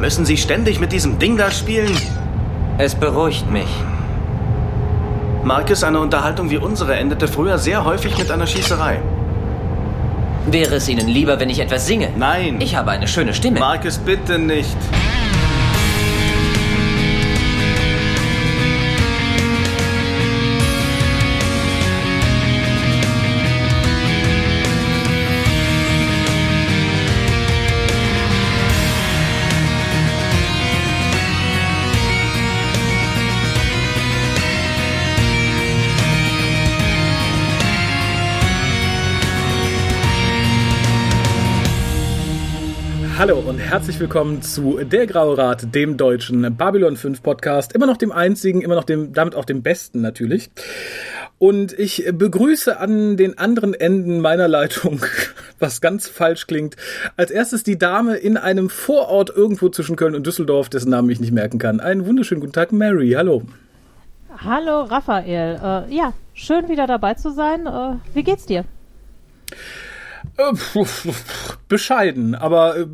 Müssen Sie ständig mit diesem Ding da spielen? Es beruhigt mich. Marcus, eine Unterhaltung wie unsere endete früher sehr häufig mit einer Schießerei. Wäre es Ihnen lieber, wenn ich etwas singe? Nein. Ich habe eine schöne Stimme. Marcus, bitte nicht. Hallo und herzlich willkommen zu Der Graue Rat, dem deutschen Babylon 5 Podcast. Immer noch dem einzigen, immer noch dem, damit auch dem besten natürlich. Und ich begrüße an den anderen Enden meiner Leitung, was ganz falsch klingt, als erstes die Dame in einem Vorort irgendwo zwischen Köln und Düsseldorf, dessen Namen ich nicht merken kann. Einen wunderschönen guten Tag, Mary. Hallo. Hallo, Raphael. Äh, ja, schön wieder dabei zu sein. Äh, wie geht's dir? Äh, bescheiden, aber äh,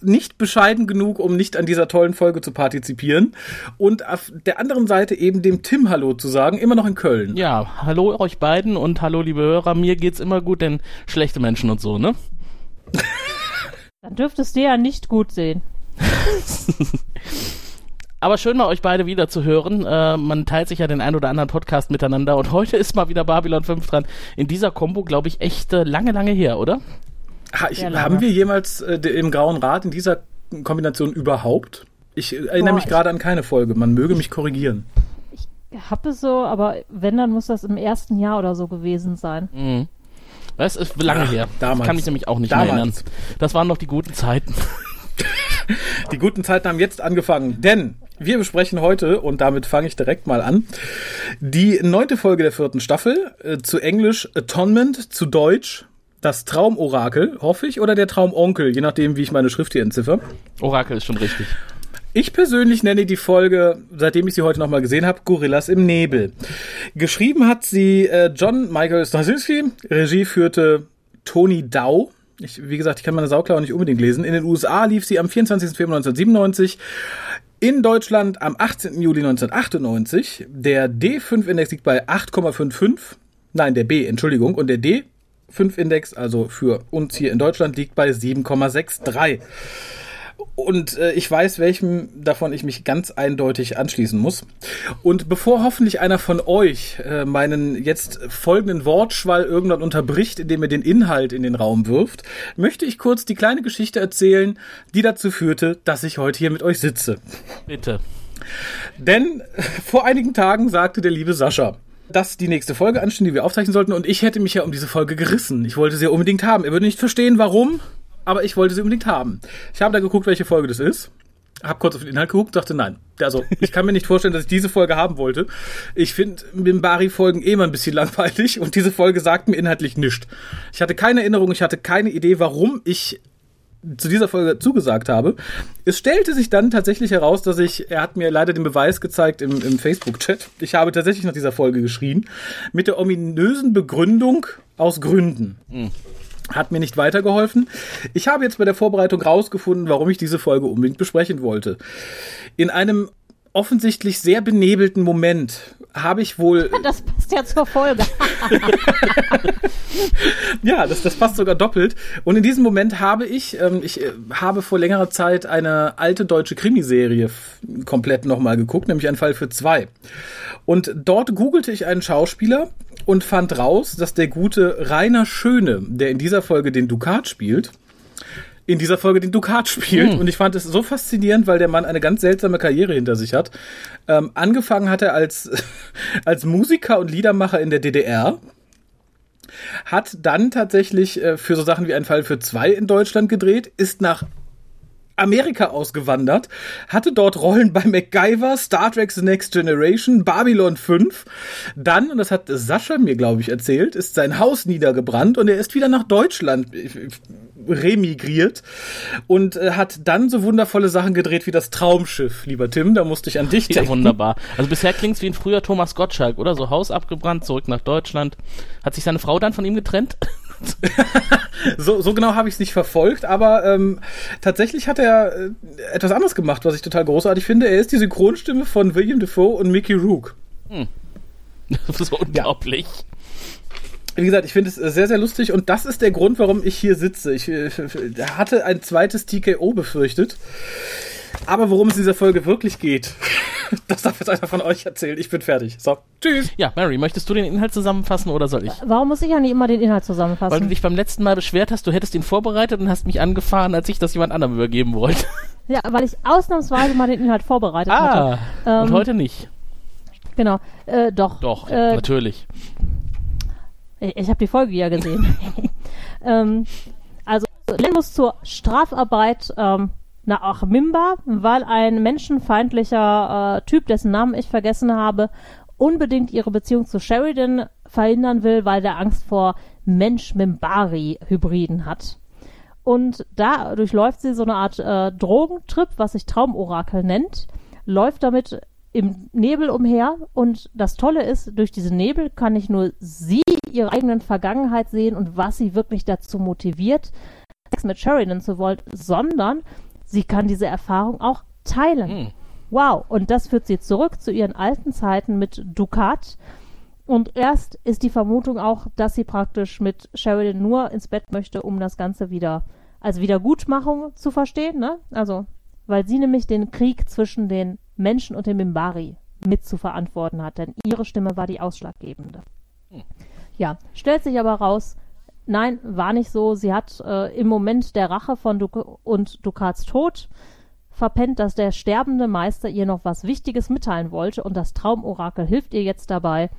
nicht bescheiden genug, um nicht an dieser tollen Folge zu partizipieren. Und auf der anderen Seite eben dem Tim Hallo zu sagen, immer noch in Köln. Ja, hallo euch beiden und hallo liebe Hörer. Mir geht's immer gut, denn schlechte Menschen und so, ne? Dann dürftest du ja nicht gut sehen. Aber schön mal euch beide wieder zu hören. Äh, man teilt sich ja den ein oder anderen Podcast miteinander und heute ist mal wieder Babylon 5 dran. In dieser Combo, glaube ich, echt äh, lange, lange her, oder? Ha, ich, haben wir jemals äh, im Grauen Rat in dieser Kombination überhaupt? Ich erinnere Boah, mich gerade an keine Folge. Man möge mich korrigieren. Ich habe es so, aber wenn, dann muss das im ersten Jahr oder so gewesen sein. Mhm. Das ist lange Ach, her. Damals. Ich kann mich nämlich auch nicht damals. mehr erinnern. Das waren noch die guten Zeiten. Die guten Zeiten haben jetzt angefangen, denn wir besprechen heute, und damit fange ich direkt mal an, die neunte Folge der vierten Staffel, äh, zu Englisch Atonement, zu Deutsch das Traumorakel, hoffe ich, oder der Traumonkel, je nachdem, wie ich meine Schrift hier entziffer. Orakel ist schon richtig. Ich persönlich nenne die Folge, seitdem ich sie heute nochmal gesehen habe, Gorillas im Nebel. Geschrieben hat sie äh, John Michael Straczynski, Regie führte Tony Dow. Ich, wie gesagt, ich kann meine Sauklaue nicht unbedingt lesen. In den USA lief sie am 24. Februar 1997. In Deutschland am 18. Juli 1998. Der D5-Index liegt bei 8,55. Nein, der B, Entschuldigung. Und der D5-Index, also für uns hier in Deutschland, liegt bei 7,63. Und äh, ich weiß, welchem davon ich mich ganz eindeutig anschließen muss. Und bevor hoffentlich einer von euch äh, meinen jetzt folgenden Wortschwall irgendwann unterbricht, indem er den Inhalt in den Raum wirft, möchte ich kurz die kleine Geschichte erzählen, die dazu führte, dass ich heute hier mit euch sitze. Bitte. Denn vor einigen Tagen sagte der liebe Sascha, dass die nächste Folge ansteht, die wir aufzeichnen sollten, und ich hätte mich ja um diese Folge gerissen. Ich wollte sie ja unbedingt haben. Er würde nicht verstehen, warum aber ich wollte sie unbedingt haben. Ich habe da geguckt, welche Folge das ist. Hab kurz auf den Inhalt geguckt, dachte nein. Also, ich kann mir nicht vorstellen, dass ich diese Folge haben wollte. Ich finde mit Bari-Folgen eh mal ein bisschen langweilig und diese Folge sagt mir inhaltlich nichts. Ich hatte keine Erinnerung, ich hatte keine Idee, warum ich zu dieser Folge zugesagt habe. Es stellte sich dann tatsächlich heraus, dass ich, er hat mir leider den Beweis gezeigt im, im Facebook-Chat. Ich habe tatsächlich nach dieser Folge geschrien. Mit der ominösen Begründung aus Gründen. Mhm. Hat mir nicht weitergeholfen. Ich habe jetzt bei der Vorbereitung rausgefunden, warum ich diese Folge unbedingt besprechen wollte. In einem offensichtlich sehr benebelten Moment habe ich wohl. Das passt ja zur Folge. ja, das, das passt sogar doppelt. Und in diesem Moment habe ich, ähm, ich äh, habe vor längerer Zeit eine alte deutsche Krimiserie komplett nochmal geguckt, nämlich ein Fall für zwei. Und dort googelte ich einen Schauspieler und fand raus, dass der gute Rainer Schöne, der in dieser Folge den Dukat spielt, in dieser Folge den Dukat spielt. Mhm. Und ich fand es so faszinierend, weil der Mann eine ganz seltsame Karriere hinter sich hat. Ähm, angefangen hat er als, als Musiker und Liedermacher in der DDR. Hat dann tatsächlich äh, für so Sachen wie ein Fall für zwei in Deutschland gedreht, ist nach Amerika ausgewandert, hatte dort Rollen bei MacGyver, Star Trek The Next Generation, Babylon 5. Dann, und das hat Sascha mir, glaube ich, erzählt, ist sein Haus niedergebrannt und er ist wieder nach Deutschland äh, remigriert und äh, hat dann so wundervolle Sachen gedreht wie das Traumschiff, lieber Tim. Da musste ich an dich denken. Ja, wunderbar. Also bisher klingt es wie ein früher Thomas Gottschalk, oder? So Haus abgebrannt, zurück nach Deutschland. Hat sich seine Frau dann von ihm getrennt? so, so genau habe ich es nicht verfolgt, aber ähm, tatsächlich hat er äh, etwas anderes gemacht, was ich total großartig finde. Er ist die Synchronstimme von William Defoe und Mickey Rook. Das ist unglaublich. Wie gesagt, ich finde es sehr, sehr lustig und das ist der Grund, warum ich hier sitze. Ich äh, hatte ein zweites TKO befürchtet. Aber worum es in dieser Folge wirklich geht, das darf jetzt einer von euch erzählen. Ich bin fertig. So, tschüss. Ja, Mary, möchtest du den Inhalt zusammenfassen oder soll ich? Warum muss ich ja nicht immer den Inhalt Weil du zusammenfassen? dich beim letzten Mal beschwert hast, du hättest ihn vorbereitet und hast mich angefahren, als ich das jemand anderem übergeben wollte. Ja, weil ich ausnahmsweise mal den Inhalt vorbereitet Ah, hatte. und Ähm, heute nicht. Genau. Äh, doch. Doch, Äh, natürlich. Ich, ich habe die Folge ja gesehen. ähm, also, Len muss zur Strafarbeit ähm, nach Mimba, weil ein menschenfeindlicher äh, Typ, dessen Namen ich vergessen habe, unbedingt ihre Beziehung zu Sheridan verhindern will, weil der Angst vor Mensch-Mimbari-Hybriden hat. Und da durchläuft sie so eine Art äh, Drogentrip, was sich Traumorakel nennt, läuft damit im Nebel umher und das Tolle ist, durch diesen Nebel kann nicht nur sie ihre eigenen Vergangenheit sehen und was sie wirklich dazu motiviert, Sex mit Sheridan zu wollen, sondern sie kann diese Erfahrung auch teilen. Hm. Wow, und das führt sie zurück zu ihren alten Zeiten mit Ducat. Und erst ist die Vermutung auch, dass sie praktisch mit Sheridan nur ins Bett möchte, um das Ganze wieder als Wiedergutmachung zu verstehen, ne? Also, weil sie nämlich den Krieg zwischen den Menschen und den Mimbari mit zu verantworten hat, denn ihre Stimme war die ausschlaggebende. Ja, stellt sich aber raus, nein, war nicht so. Sie hat äh, im Moment der Rache von Duk und Dukats Tod verpennt, dass der sterbende Meister ihr noch was Wichtiges mitteilen wollte und das Traumorakel hilft ihr jetzt dabei.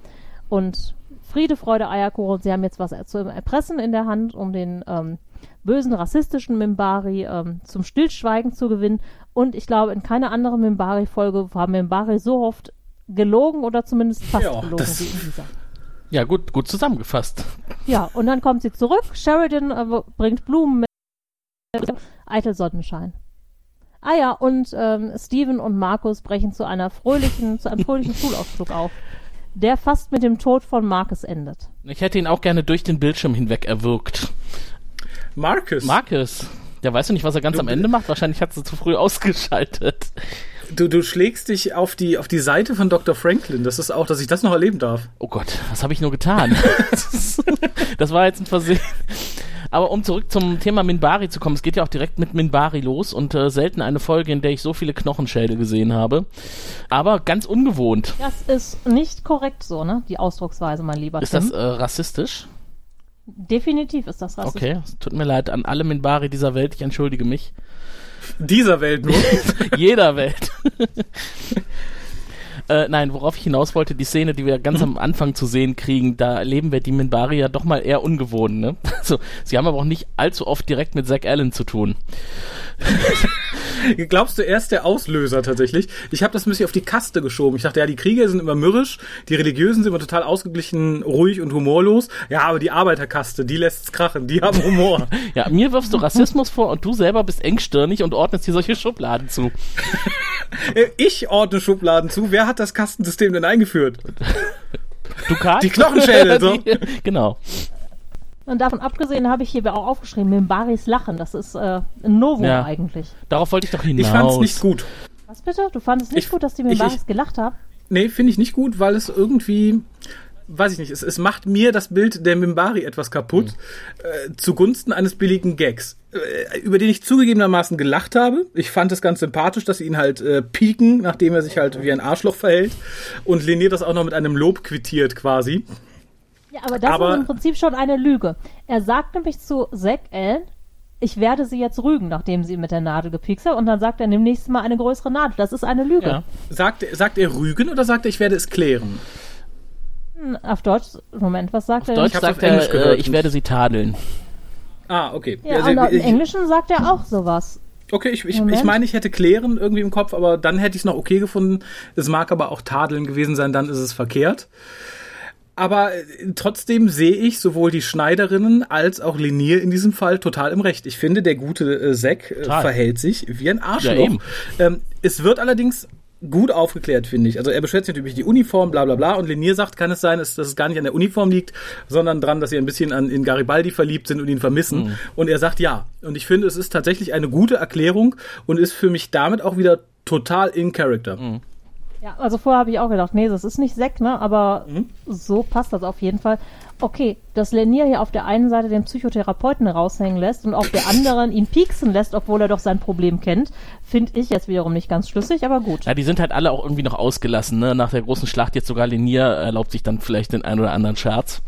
Und Friede, Freude, Eierkuchen, sie haben jetzt was zu erpressen in der Hand, um den ähm, bösen, rassistischen Mimbari ähm, zum Stillschweigen zu gewinnen. Und ich glaube, in keiner anderen Mimbari-Folge war Mimbari so oft gelogen oder zumindest fast Ja, gelogen wie in dieser. Ja, gut, gut zusammengefasst. Ja, und dann kommt sie zurück. Sheridan äh, bringt Blumen mit. Eitel Sonnenschein. Ah ja, und ähm, Steven und Markus brechen zu einer fröhlichen, zu einem fröhlichen Schulausflug auf, der fast mit dem Tod von Marcus endet. Ich hätte ihn auch gerne durch den Bildschirm hinweg erwürgt. Marcus, Marcus, der weiß du nicht, was er ganz Du- am Ende macht? Wahrscheinlich hat sie zu früh ausgeschaltet. Du, du schlägst dich auf die, auf die Seite von Dr. Franklin. Das ist auch, dass ich das noch erleben darf. Oh Gott, was habe ich nur getan? das war jetzt ein Versehen. Aber um zurück zum Thema Minbari zu kommen, es geht ja auch direkt mit Minbari los und äh, selten eine Folge, in der ich so viele Knochenschädel gesehen habe. Aber ganz ungewohnt. Das ist nicht korrekt so, ne? Die Ausdrucksweise, mein lieber Ist Tim. das äh, rassistisch? Definitiv ist das rassistisch. Okay, es tut mir leid an alle Minbari dieser Welt, ich entschuldige mich. Dieser Welt nur. Jeder Welt. äh, nein, worauf ich hinaus wollte, die Szene, die wir ganz am Anfang zu sehen kriegen, da erleben wir die Minbari ja doch mal eher ungewohnt, ne? Also, sie haben aber auch nicht allzu oft direkt mit Zack Allen zu tun. Glaubst du, er ist der Auslöser tatsächlich? Ich habe das ein bisschen auf die Kaste geschoben. Ich dachte, ja, die Krieger sind immer mürrisch, die Religiösen sind immer total ausgeglichen, ruhig und humorlos. Ja, aber die Arbeiterkaste, die lässt's krachen, die haben Humor. Ja, mir wirfst du Rassismus vor und du selber bist engstirnig und ordnest dir solche Schubladen zu. Ich ordne Schubladen zu. Wer hat das Kastensystem denn eingeführt? Dukat? Die Knochenschädel, so. Die- genau. Und davon abgesehen habe ich hier auch aufgeschrieben, Mimbaris Lachen. Das ist äh, ein Novum Ja. eigentlich. Darauf wollte ich doch hinaus. Ich fand's nicht gut. Was bitte? Du fandest nicht Ich- gut, dass die ich- Mimbaris ich- gelacht haben? Nee, finde ich nicht gut, weil es irgendwie, weiß ich nicht, es, es macht mir das Bild der Mimbari etwas kaputt, äh, zugunsten eines billigen Gags, äh, über den ich zugegebenermaßen gelacht habe. Ich fand es ganz sympathisch, dass sie ihn halt äh, pieken, nachdem er sich halt wie ein Arschloch verhält. Und Lenier das auch noch mit einem Lob quittiert quasi. Ja, aber das Aber- ist im Prinzip schon eine Lüge. Er sagt nämlich zu Zack Allen, ich werde sie jetzt rügen, nachdem sie ihn mit der Nadel gepiekst hat. Und dann sagt er demnächst mal eine größere Nadel. Das ist eine Lüge. Ja. Sagt, sagt er Rügen oder sagt er, ich werde es klären? Auf Deutsch, Moment, was sagt er? Deutsch hab's sagt auf Englisch er, gehört äh, ich werde sie tadeln. Ah, okay. Ja, Also, und im Englischen sagt er auch sowas. Okay, ich, ich, Moment. ich meine, ich hätte klären irgendwie im Kopf, aber dann hätte ich es noch okay gefunden. Es mag aber auch tadeln gewesen sein, dann ist es verkehrt. Aber äh, trotzdem sehe ich sowohl die Schneiderinnen als auch Linier in diesem Fall total im Recht. Ich finde, der gute äh, Zack äh, verhält sich wie ein Arschloch. Ja, eben. ähm, es wird allerdings gut aufgeklärt, finde ich. Also er beschwert sich natürlich die Uniform, bla bla bla. Und Lenier sagt, kann es sein, dass, dass es gar nicht an der Uniform liegt, sondern dran, dass sie ein bisschen an, in Garibaldi verliebt sind und ihn vermissen. Mhm. Und er sagt ja. Und ich finde, es ist tatsächlich eine gute Erklärung und ist für mich damit auch wieder total in Character. Mhm. Ja, also vorher habe ich auch gedacht, nee, das ist nicht Sekt, ne? Aber mhm. so passt das auf jeden Fall. Okay, dass Lenier hier auf der einen Seite den Psychotherapeuten raushängen lässt und auf der anderen ihn pieksen lässt, obwohl er doch sein Problem kennt, finde ich jetzt wiederum nicht ganz schlüssig, aber gut. Ja, die sind halt alle auch irgendwie noch ausgelassen, ne? Nach der großen Schlacht jetzt sogar Lenier erlaubt sich dann vielleicht den einen oder anderen Scherz.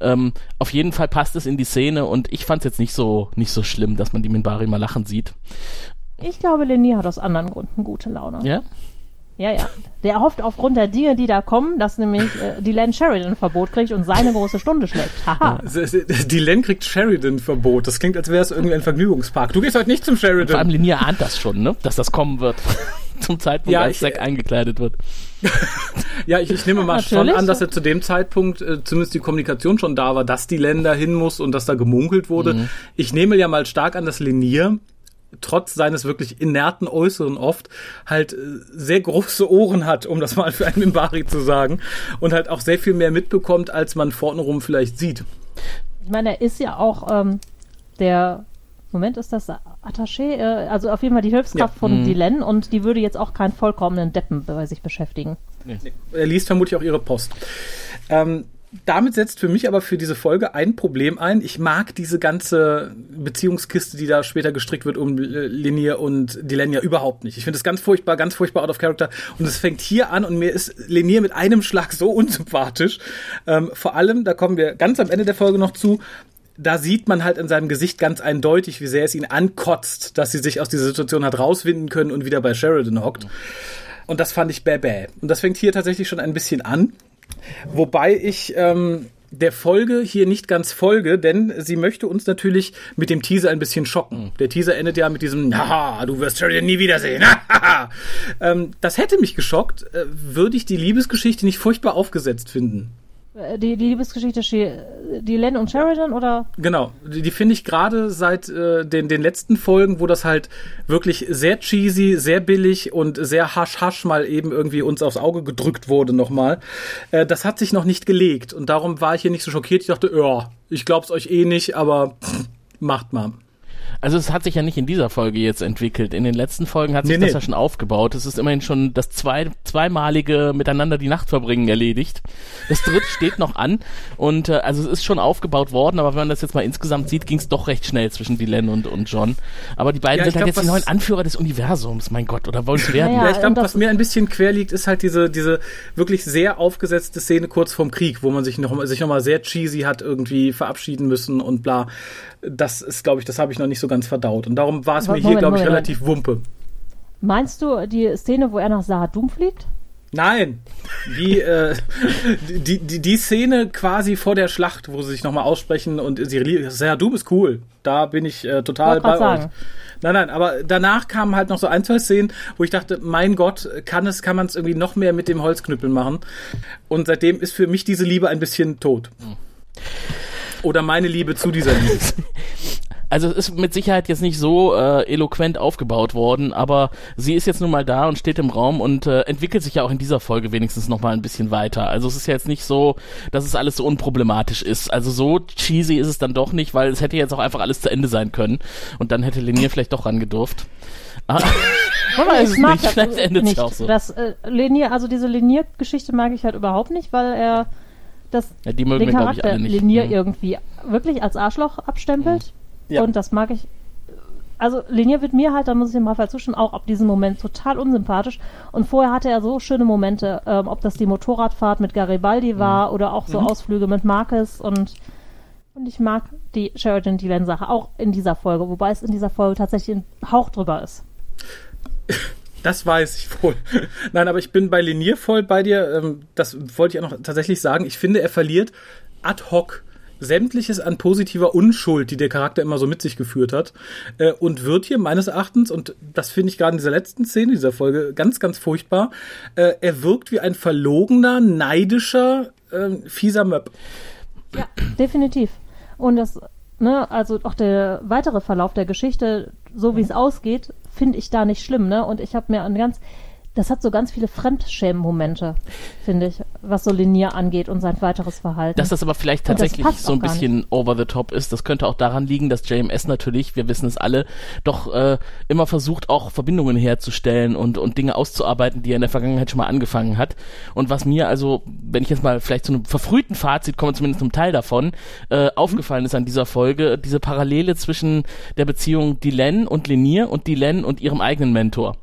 Ähm, auf jeden Fall passt es in die Szene und ich fand es jetzt nicht so, nicht so schlimm, dass man die Minbari mal lachen sieht. Ich glaube, Lenier hat aus anderen Gründen gute Laune. Ja? Ja, ja. Der hofft aufgrund der Dinge, die da kommen, dass nämlich äh, die Len Sheridan Verbot kriegt und seine große Stunde schlägt. Haha. Die Len kriegt Sheridan Verbot. Das klingt, als wäre es irgendwie ein Vergnügungspark. Du gehst heute nicht zum Sheridan. Vor allem Linia ahnt das schon, ne? Dass das kommen wird. zum Zeitpunkt, ja, als Zack eingekleidet wird. ja, ich, ich nehme mal Natürlich. schon an, dass er zu dem Zeitpunkt äh, zumindest die Kommunikation schon da war, dass die Länder hin muss und dass da gemunkelt wurde. Mhm. Ich nehme ja mal stark an, dass Lenier trotz seines wirklich inerten Äußeren oft halt äh, sehr große Ohren hat, um das mal für einen Mimbari zu sagen, und halt auch sehr viel mehr mitbekommt, als man vornherum vielleicht sieht. Ich meine, er ist ja auch ähm, der Moment ist das Attaché, äh, also auf jeden Fall die Hilfskraft ja. von mhm. Dylan und die würde jetzt auch keinen vollkommenen Deppen bei sich beschäftigen. Nee. Er liest vermutlich auch ihre Post. Ähm, damit setzt für mich aber für diese Folge ein Problem ein. Ich mag diese ganze Beziehungskiste, die da später gestrickt wird um Linie und Dilenia überhaupt nicht. Ich finde es ganz furchtbar, ganz furchtbar out of character. Und es fängt hier an und mir ist Linie mit einem Schlag so unsympathisch. Ähm, vor allem, da kommen wir ganz am Ende der Folge noch zu, da sieht man halt in seinem Gesicht ganz eindeutig, wie sehr es ihn ankotzt, dass sie sich aus dieser Situation hat rauswinden können und wieder bei Sheridan hockt. Und das fand ich bäh bäh. Und das fängt hier tatsächlich schon ein bisschen an. Wobei ich ähm, der Folge hier nicht ganz folge, denn sie möchte uns natürlich mit dem Teaser ein bisschen schocken. Der Teaser endet ja mit diesem, haha, du wirst Sheridan nie wiedersehen. ähm, das hätte mich geschockt, äh, würde ich die Liebesgeschichte nicht furchtbar aufgesetzt finden. Äh, die, die Liebesgeschichte, die Len und Sheridan, oder? Genau, die, die finde ich gerade seit äh, den, den letzten Folgen, wo das halt wirklich sehr cheesy, sehr billig und sehr hasch-hasch mal eben irgendwie uns aufs Auge gedrückt wurde nochmal. Äh, das hat sich noch nicht gelegt und darum war ich hier nicht so schockiert. Ich dachte, ja, ich glaub's euch eh nicht, aber pff, macht mal. Also es hat sich ja nicht in dieser Folge jetzt entwickelt. In den letzten Folgen hat sich nee, das nee. ja schon aufgebaut. Es ist immerhin schon das zwei, zweimalige Miteinander die Nacht verbringen erledigt. Das dritte steht noch an und äh, also es ist schon aufgebaut worden, aber wenn man das jetzt mal insgesamt sieht, ging es doch recht schnell zwischen Dylan und, und John. Aber die beiden ja, sind halt jetzt die neuen Anführer des Universums, mein Gott, oder wollen sie werden? Ja, ja ich glaube, was mir ein bisschen quer liegt, ist halt diese, diese wirklich sehr aufgesetzte Szene kurz vorm Krieg, wo man sich noch, sich noch mal sehr cheesy hat irgendwie verabschieden müssen und bla das ist, glaube ich, das habe ich noch nicht so ganz verdaut. Und darum war es mir hier, glaube ich, relativ wumpe. Meinst du die Szene, wo er nach Sahadum fliegt? Nein, die, äh, die, die, die Szene quasi vor der Schlacht, wo sie sich nochmal aussprechen und sie Sahadum ist cool. Da bin ich äh, total bei sagen. euch. Nein, nein, aber danach kamen halt noch so ein, zwei Szenen, wo ich dachte, mein Gott, kann es, kann man es irgendwie noch mehr mit dem Holzknüppel machen? Und seitdem ist für mich diese Liebe ein bisschen tot. Hm. Oder meine Liebe zu dieser Liebe. Also es ist mit Sicherheit jetzt nicht so äh, eloquent aufgebaut worden, aber sie ist jetzt nun mal da und steht im Raum und äh, entwickelt sich ja auch in dieser Folge wenigstens noch mal ein bisschen weiter. Also es ist ja jetzt nicht so, dass es alles so unproblematisch ist. Also so cheesy ist es dann doch nicht, weil es hätte jetzt auch einfach alles zu Ende sein können und dann hätte Lenier vielleicht doch rangedurft. Ah, man weiß es nicht, vielleicht endet es auch so. Das, äh, Lenier, also diese Lenier-Geschichte mag ich halt überhaupt nicht, weil er das ja, die mögen den Charakter wir, Linier mhm. irgendwie wirklich als Arschloch abstempelt. Mhm. Ja. Und das mag ich. Also Linier wird mir halt, da muss ich dem Raphael zustimmen, auch ab diesem Moment total unsympathisch. Und vorher hatte er so schöne Momente, ähm, ob das die Motorradfahrt mit Garibaldi mhm. war mhm. oder auch so mhm. Ausflüge mit Marcus und und ich mag die Sheridan Dylan Sache auch in dieser Folge, wobei es in dieser Folge tatsächlich ein Hauch drüber ist. Das weiß ich wohl. Nein, aber ich bin bei Linier voll bei dir. Ähm, das wollte ich auch noch tatsächlich sagen. Ich finde, er verliert ad hoc sämtliches an positiver Unschuld, die der Charakter immer so mit sich geführt hat. Äh, und wird hier meines Erachtens, und das finde ich gerade in dieser letzten Szene dieser Folge ganz, ganz furchtbar, äh, er wirkt wie ein verlogener, neidischer, ähm, fieser Möb. Ja, definitiv. Und das, ne, also auch der weitere Verlauf der Geschichte, so wie es ausgeht, finde ich da nicht schlimm, ne? Und ich habe mir an ganz das hat so ganz viele Fremdschämen-Momente, finde ich, was so Linier angeht und sein weiteres Verhalten. Dass das aber vielleicht tatsächlich so ein bisschen over the top ist, das könnte auch daran liegen, dass JMS natürlich, wir wissen es alle, doch äh, immer versucht, auch Verbindungen herzustellen und, und Dinge auszuarbeiten, die er in der Vergangenheit schon mal angefangen hat. Und was mir also, wenn ich jetzt mal vielleicht zu einem verfrühten Fazit komme, zumindest zum Teil davon, äh, aufgefallen ist an dieser Folge, diese Parallele zwischen der Beziehung Dylan und Lenier und Dylan und ihrem eigenen Mentor.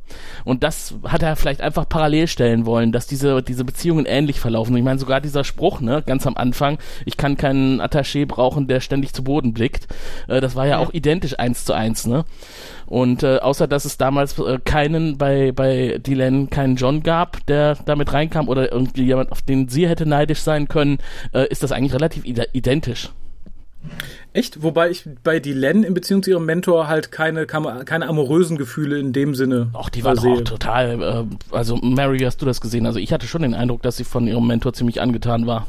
Und das hat er vielleicht einfach parallel stellen wollen, dass diese, diese Beziehungen ähnlich verlaufen. Ich meine, sogar dieser Spruch, ne, ganz am Anfang, ich kann keinen Attaché brauchen, der ständig zu Boden blickt, äh, das war ja, auch identisch eins zu eins, ne? Und äh, außer dass es damals äh, keinen bei, bei Dylan, keinen John gab, der damit reinkam oder irgendwie jemand, auf den sie hätte neidisch sein können, äh, ist das eigentlich relativ ide identisch. Echt? Wobei ich bei Dylan in Beziehung zu ihrem Mentor halt keine, keine, amorösen Gefühle in dem Sinne Auch die war doch total, äh, also Mary, hast du das gesehen? Also ich hatte schon den Eindruck, dass sie von ihrem Mentor ziemlich angetan war.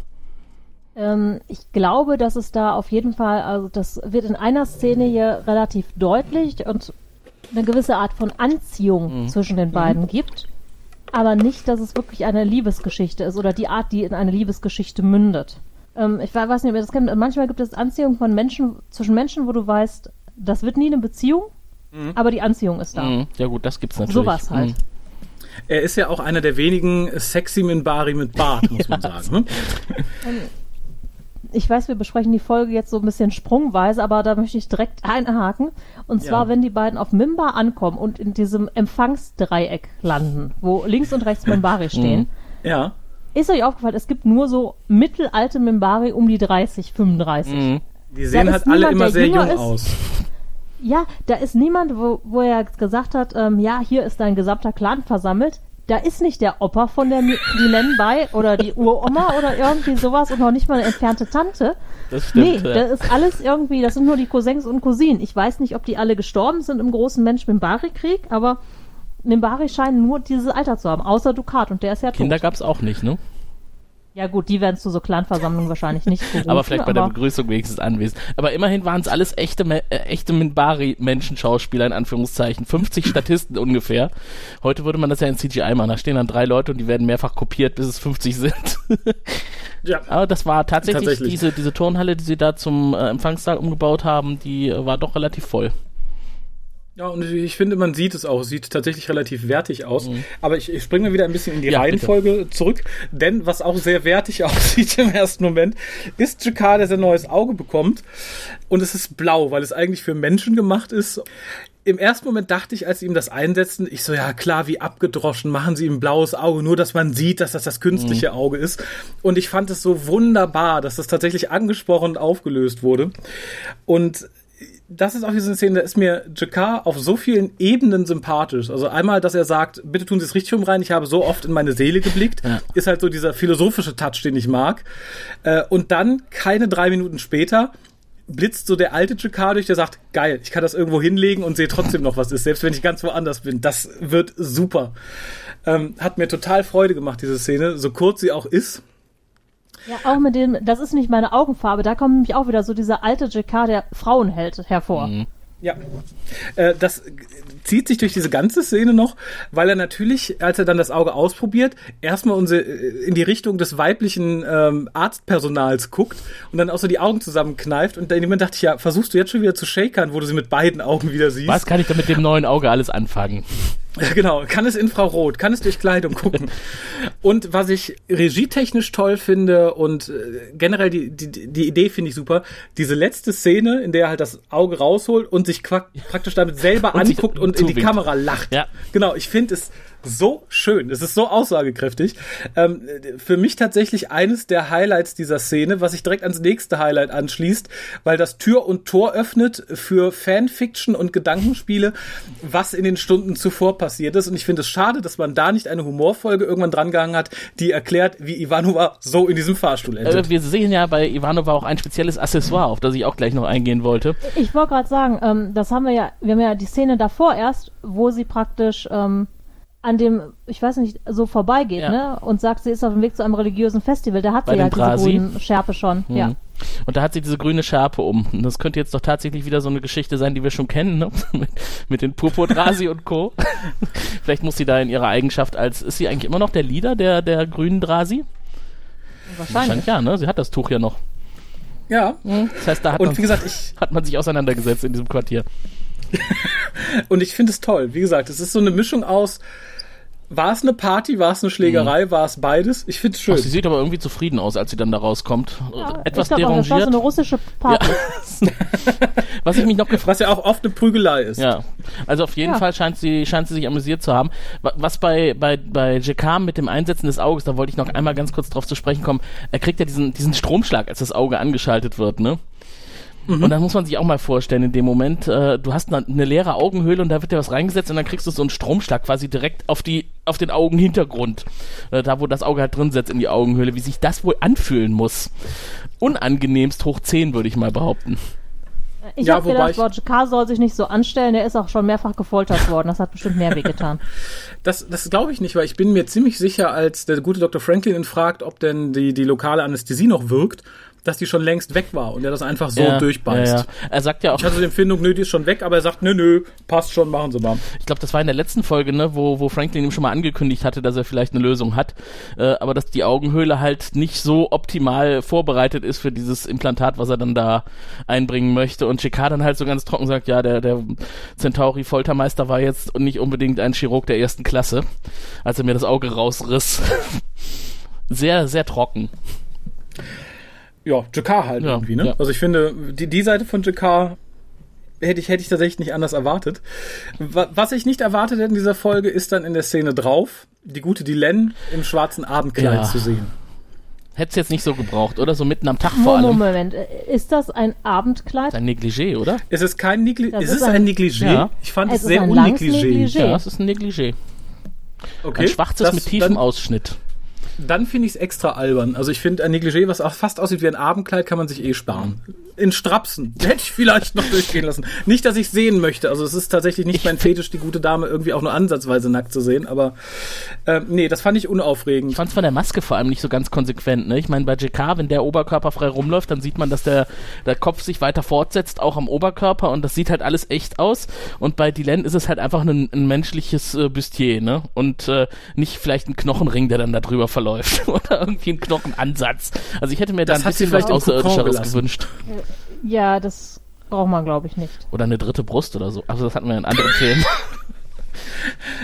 Ähm, ich glaube, dass es da auf jeden Fall, also das wird in einer Szene hier relativ deutlich und eine gewisse Art von Anziehung zwischen den beiden gibt. Aber nicht, dass es wirklich eine Liebesgeschichte ist oder die Art, die in eine Liebesgeschichte mündet. Ähm, ich weiß nicht, ob ihr das kennt. Manchmal gibt es Anziehung von Menschen, zwischen Menschen, wo du weißt, das wird nie eine Beziehung, aber die Anziehung ist da. Mhm. Ja gut, das gibt's natürlich. Sowas halt. Mhm. Er ist ja auch einer der wenigen sexy Minbari mit Bart, muss man sagen. Ne? ich weiß, wir besprechen die Folge jetzt so ein bisschen sprungweise, aber da möchte ich direkt einhaken. Und zwar, Ja. wenn die beiden auf Mimba ankommen und in diesem Empfangsdreieck landen, wo links und rechts Mimbari stehen, Ja. Ist euch aufgefallen, es gibt nur so mittelalte Mimbari um die 30, 35. Mhm. Die sehen halt alle niemand, immer der sehr jung ist. aus. Ja, da ist niemand, wo, wo er gesagt hat, ähm, ja, hier ist dein gesamter Clan versammelt. Da ist nicht der Opa von der Dylan bei oder die Uroma oder irgendwie sowas und auch nicht mal eine entfernte Tante. Das stimmt. Nee, ja. das ist alles irgendwie, das sind nur die Cousins und Cousinen. Ich weiß nicht, ob die alle gestorben sind im großen Mensch-Mimbari-Krieg, aber Mimbari scheinen nur dieses Alter zu haben, außer Dukat und der ist ja Kinder tot. gab's auch nicht, ne? Ja gut, die werden zu so Clanversammlungen wahrscheinlich nicht gerufen. aber vielleicht bei der aber- Begrüßung wenigstens anwesend. Aber immerhin waren es alles echte, äh, echte Minbari-Menschenschauspieler in Anführungszeichen. 50 Statisten ungefähr. Heute würde man das ja in CGI machen. Da stehen dann drei Leute und die werden mehrfach kopiert, bis es 50 sind. Ja. Aber das war tatsächlich, Tatsächlich. diese, diese Turnhalle, die sie da zum äh, Empfangssaal umgebaut haben, die äh, war doch relativ voll. Ja, und ich finde, man sieht es auch. Sieht tatsächlich relativ wertig aus. Aber ich, ich springe mal wieder ein bisschen in die Mhm. Ja, Reihenfolge zurück. Denn was auch sehr wertig aussieht im ersten Moment, ist Jakar, der sein neues Auge bekommt. Und es ist blau, weil es eigentlich für Menschen gemacht ist. Im ersten Moment dachte ich, als sie ihm das einsetzten, ich so, ja klar, wie abgedroschen, machen sie ihm ein blaues Auge, nur dass man sieht, dass das das künstliche Auge ist. Und ich fand es so wunderbar, dass das tatsächlich angesprochen und aufgelöst wurde. Und das ist auch diese Szene, da ist mir Jakar auf so vielen Ebenen sympathisch. Also einmal, dass er sagt, bitte tun Sie es richtig rum rein, ich habe so oft in meine Seele geblickt, Ja. ist halt so dieser philosophische Touch, den ich mag. Äh, und dann, keine drei Minuten später, blitzt so der alte Jakar durch, der sagt, geil, ich kann das irgendwo hinlegen und sehe trotzdem noch, was ist, selbst wenn ich ganz woanders bin. Das wird super. Ähm, hat mir total Freude gemacht, diese Szene, so kurz sie auch ist. Ja, auch mit dem, das ist nicht meine Augenfarbe, da kommt nämlich auch wieder so dieser alte Jakar, der Frauenheld hervor. Mhm. Ja. Äh, das zieht sich durch diese ganze Szene noch, weil er natürlich, als er dann das Auge ausprobiert, erstmal unsere, äh, in die Richtung des weiblichen ähm, Arztpersonals guckt und dann auch so die Augen zusammenkneift. Und Moment dachte ich, ja, versuchst du jetzt schon wieder zu shakern, wo du sie mit beiden Augen wieder siehst? Was kann ich da mit dem neuen Auge alles anfangen? Genau. Kann es Infrarot, kann es durch Kleidung gucken. und was ich regietechnisch toll finde und äh, generell die, die, die Idee finde ich super, diese letzte Szene, in der er halt das Auge rausholt und sich praktisch damit selber Und sich anguckt und in die. Kamera lacht. Ja. Genau, ich finde es so schön. Es ist so aussagekräftig. Ähm, für mich tatsächlich eines der Highlights dieser Szene, was sich direkt ans nächste Highlight anschließt, weil das Tür und Tor öffnet für Fanfiction und Gedankenspiele, was in den Stunden zuvor passiert ist. Und ich finde es schade, dass man da nicht eine Humorfolge irgendwann drangehangen hat, die erklärt, wie Ivanova so in diesem Fahrstuhl endet. Äh, wir sehen ja bei Ivanova auch ein spezielles Accessoire, auf das ich auch gleich noch eingehen wollte. Ich wollte gerade sagen, ähm, das haben wir ja, wir haben ja die Szene davor erst, wo sie praktisch ähm, an dem, ich weiß nicht, so vorbeigeht, Ja. ne? Und sagt, sie ist auf dem Weg zu einem religiösen Festival. Da hat Bei sie dem halt diese Brasi. grünen Schärpe schon. Mhm. Ja. Und da hat sie diese grüne Schärpe um. Und das könnte jetzt doch tatsächlich wieder so eine Geschichte sein, die wir schon kennen, ne? mit, mit den Purpurdrasi und Co. Vielleicht muss sie da in ihrer Eigenschaft als, ist sie eigentlich immer noch der Leader der, der grünen Drasi? Wahrscheinlich. ja, ne? Sie hat das Tuch ja noch. Ja. Das heißt, da hat, Und man, wie gesagt, ich, hat man sich auseinandergesetzt in diesem Quartier. und ich finde es toll. Wie gesagt, es ist so eine Mischung aus, war es eine Party, war es eine Schlägerei, war es beides? Ich finde es schön. Ach, sie sieht aber irgendwie zufrieden aus, als sie dann da rauskommt. Ja, Etwas ich glaub auch, das war so derangiert. eine russische Party. Was ich mich noch gefragt Was ja auch oft eine Prügelei ist. Ja, also auf jeden Ja. Fall scheint sie, scheint sie sich amüsiert zu haben. Wa- Was bei, bei, bei Jakar mit dem Einsetzen des Auges, da wollte ich noch einmal ganz kurz drauf zu sprechen kommen, er kriegt ja diesen, diesen Stromschlag, als das Auge angeschaltet wird, ne? Und dann muss man sich auch mal vorstellen, in dem Moment, äh, du hast eine, eine leere Augenhöhle und da wird dir was reingesetzt und dann kriegst du so einen Stromschlag quasi direkt auf die, auf den Augenhintergrund. Äh, da, wo das Auge halt drin setzt in die Augenhöhle. Wie sich das wohl anfühlen muss. Unangenehmst hoch 10, würde ich mal behaupten. Ich Ja, habe gedacht, Roger K. soll sich nicht so anstellen, der ist auch schon mehrfach gefoltert worden. Das hat bestimmt mehr wehgetan. Das, das glaube ich nicht, weil ich bin mir ziemlich sicher, als der gute Dr. Franklin ihn fragt, ob denn die, die lokale Anästhesie noch wirkt, dass die schon längst weg war und er das einfach so Ja, durchbeißt. Ja, ja. Er sagt ja auch, Ich hatte die Empfindung, nö, die ist schon weg, aber er sagt, nö, nö, passt schon, machen Sie mal. Ich glaube, das war in der letzten Folge, ne, wo, wo Franklin ihm schon mal angekündigt hatte, dass er vielleicht eine Lösung hat, äh, aber dass die Augenhöhle halt nicht so optimal vorbereitet ist für dieses Implantat, was er dann da einbringen möchte. Und Chikar dann halt so ganz trocken sagt, ja, der, der Centauri Foltermeister war jetzt nicht unbedingt ein Chirurg der ersten Klasse, als er mir das Auge rausriss. sehr, sehr trocken. Ja, Jakar halt Ja, irgendwie, ne? ja. Also ich finde, die, die Seite von Jakar hätte ich, hätte ich tatsächlich nicht anders erwartet. Wa- Was ich nicht erwartet hätte in dieser Folge, ist dann in der Szene drauf, die gute Dylan im schwarzen Abendkleid Ja. zu sehen. Hätt's jetzt nicht so gebraucht, oder? So mitten am Tag vor Moment, allem. Moment, ist das ein Abendkleid? Ein Negligé, oder? Es ist kein Negligé. Es ist ist ein, ein- Negligé. Ja. Ich fand Es es sehr unnegligé. Negligé. Ja, es ist ein Negligé. Okay. Ein schwarzes das- mit tiefem dann, Ausschnitt. Dann finde ich es extra albern. Also ich finde ein Negligé, was auch fast aussieht wie ein Abendkleid, kann man sich eh sparen. In Strapsen. Hätte ich vielleicht noch durchgehen lassen. Nicht, dass ich sehen möchte. Also es ist tatsächlich nicht mein Fetisch, die gute Dame irgendwie auch nur ansatzweise nackt zu sehen. Aber äh, nee, das fand ich unaufregend. Ich fand es von der Maske vor allem nicht so ganz konsequent. Ne? Ich meine, bei JK, wenn der Oberkörper frei rumläuft, dann sieht man, dass der, der Kopf sich weiter fortsetzt, auch am Oberkörper und das sieht halt alles echt aus. Und bei Dylan ist es halt einfach ein, ein menschliches äh, Bustier, ne? Und äh, nicht vielleicht ein Knochenring, der dann da drüber verläuft. Oder irgendwie ein Knochenansatz. Also ich hätte mir da Das ein bisschen was vielleicht Außerirdischeres gewünscht. Ja, das braucht man, glaube ich, nicht. Oder eine dritte Brust oder so. Also das hatten wir in anderen Filmen.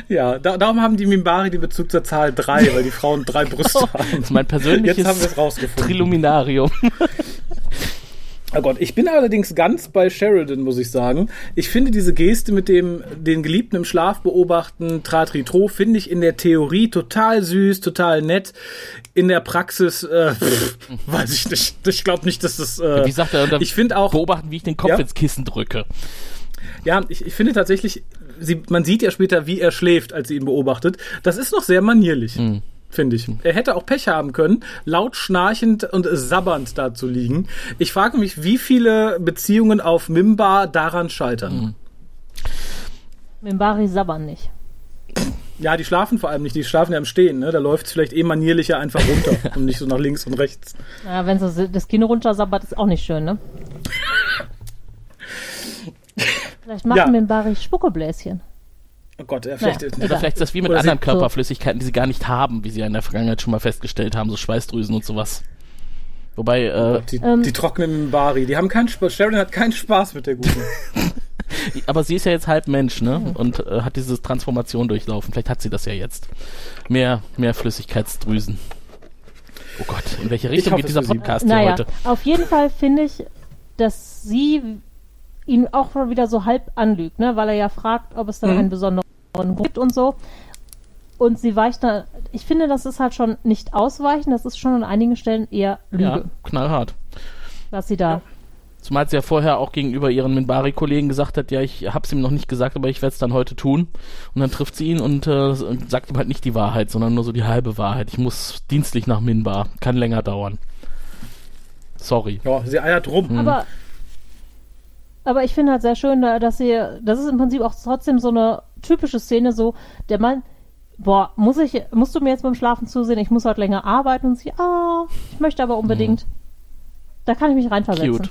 Ja, da, darum haben die Mimbari den Bezug zur Zahl 3, weil die Frauen drei Brüste haben. Das ist mein persönliches Jetzt haben wir es rausgefunden. Triluminarium. Oh Gott, ich bin allerdings ganz bei Sheridan, muss ich sagen. Ich finde diese Geste mit dem den Geliebten im Schlaf beobachten, Tratritro, finde ich in der Theorie total süß, total nett. In der Praxis, äh, pff, weiß ich nicht. Ich glaube nicht, dass das. Äh, Wie sagt er? ich finde auch, Beobachten, wie ich den Kopf Ja? ins Kissen drücke. ja, ich, ich finde tatsächlich, sie, man sieht ja später, wie er schläft, als sie ihn beobachtet. Das ist noch sehr manierlich. Hm. Finde ich. Er hätte auch Pech haben können, laut schnarchend und sabbernd da zu liegen. Ich frage mich, wie viele Beziehungen auf Mimba daran scheitern. Hm. Mimbari sabbern nicht. Ja, die schlafen vor allem nicht, die schlafen ja im Stehen, ne? Da läuft es vielleicht eh manierlicher einfach runter und nicht so nach links und rechts. Ja, wenn so das Kino runtersabbert, ist auch nicht schön, ne? Vielleicht machen Ja. Mimbari Spuckebläschen. Oh Gott, ja, vielleicht. Naja, Oder vielleicht ist das wie mit Oder anderen Körperflüssigkeiten, die sie gar nicht haben, wie sie ja in der Vergangenheit schon mal festgestellt haben, so Schweißdrüsen und sowas. Wobei, äh, die, Ähm. die trockenen Mimbari, die haben keinen Spaß. Sheridan hat keinen Spaß mit der guten. aber sie ist ja jetzt halb Mensch, ne? Und äh, hat diese Transformation durchlaufen. Vielleicht hat sie das ja jetzt. Mehr, mehr Flüssigkeitsdrüsen. Oh Gott, in welche Richtung hoffe geht dieser. Podcast hier naja, heute? auf jeden Fall finde ich, dass sie ihn auch mal wieder so halb anlügt, ne? Weil er ja fragt, ob es dann Mhm. einen besonderen Grund gibt und so. Und sie weicht da. Ich finde, das ist halt schon nicht ausweichen, das ist schon an einigen Stellen eher Lüge, Ja, knallhart. was sie da. Zumal sie ja vorher auch gegenüber ihren Minbari-Kollegen gesagt hat, ja, ich hab's ihm noch nicht gesagt, aber ich werde es dann heute tun. Und dann trifft sie ihn und äh, sagt ihm halt nicht die Wahrheit, sondern nur so die halbe Wahrheit. Ich muss dienstlich nach Minbar. Kann länger dauern. Sorry. Ja, sie eiert rum. Mhm. Aber, aber ich finde halt sehr schön, da- dass sie, das ist im Prinzip auch trotzdem so eine typische Szene, so, der Mann, boah, muss ich, musst du mir jetzt beim Schlafen zusehen, ich muss halt länger arbeiten und sie, ah, ich möchte aber unbedingt. Da kann ich mich reinversetzen. Cute.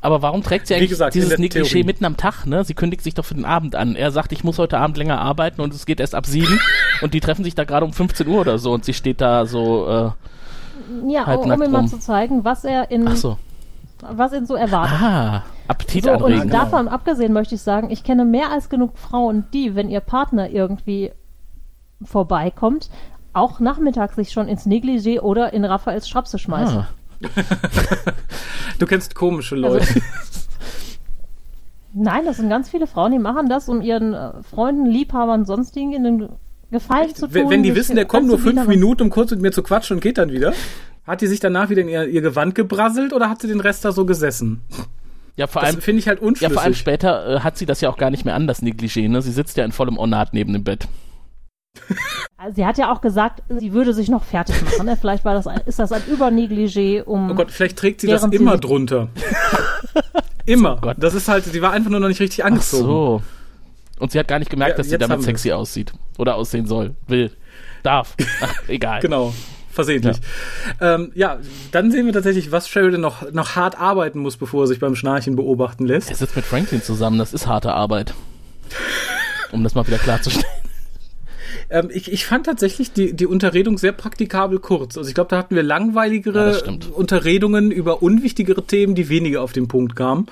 Aber warum trägt sie eigentlich gesagt, dieses Theorie. mitten am Tag? Ne? Sie kündigt sich doch für den Abend an. Er sagt, ich muss heute Abend länger arbeiten und es geht erst ab sieben und die treffen sich da gerade um 15 Uhr oder so und sie steht da so. Äh, Ja, um, um ihm mal zu zeigen, was er in, ach so. Was ihn so erwartet. Ah, Appetit So, und anregen. genau. davon abgesehen möchte ich sagen, ich kenne mehr als genug Frauen, die, wenn ihr Partner irgendwie vorbeikommt, auch nachmittags sich schon ins Negligé oder in Raphaels Schrapse schmeißen. Ah. Du kennst komische Also, Leute. Nein, das sind ganz viele Frauen, die machen das, um ihren äh, Freunden, Liebhabern, sonstigen in den Gefallen zu tun. wenn, die wissen, der kommt nur fünf. Minuten, um kurz mit mir zu quatschen und geht dann wieder. Hat die sich danach wieder in ihr, ihr Gewand gebrasselt oder hat sie den Rest da so gesessen? Ja, vor allem, finde ich halt ja, unschlüssig. vor allem später äh, hat sie das ja auch gar nicht mehr an, das Negligé. Ne? Sie sitzt ja in vollem Ornat neben dem Bett. Also Sie hat ja auch gesagt, sie würde sich noch fertig machen. Ne? Vielleicht war das ein, ist das ein Übernegligé, um. oh Gott, vielleicht trägt sie das sie immer sich- drunter. immer. Gott. Das ist halt, sie war einfach nur noch nicht richtig Ach angezogen. so. Und sie hat gar nicht gemerkt, Ja, dass sie damit sexy aussieht. Oder aussehen soll. Will. Darf. Ach, egal. Genau. Versehentlich. Ja. Ähm, ja, dann sehen wir tatsächlich, was Sheridan noch, noch hart arbeiten muss, bevor er sich beim Schnarchen beobachten lässt. Er sitzt mit Franklin zusammen, das ist harte Arbeit. Um das mal wieder klarzustellen. Ähm, ich, ich fand tatsächlich die, die Unterredung sehr praktikabel kurz. Also ich glaube, da hatten wir Ja, langweiligere stimmt. Unterredungen über unwichtigere Themen, die weniger auf den Punkt kamen.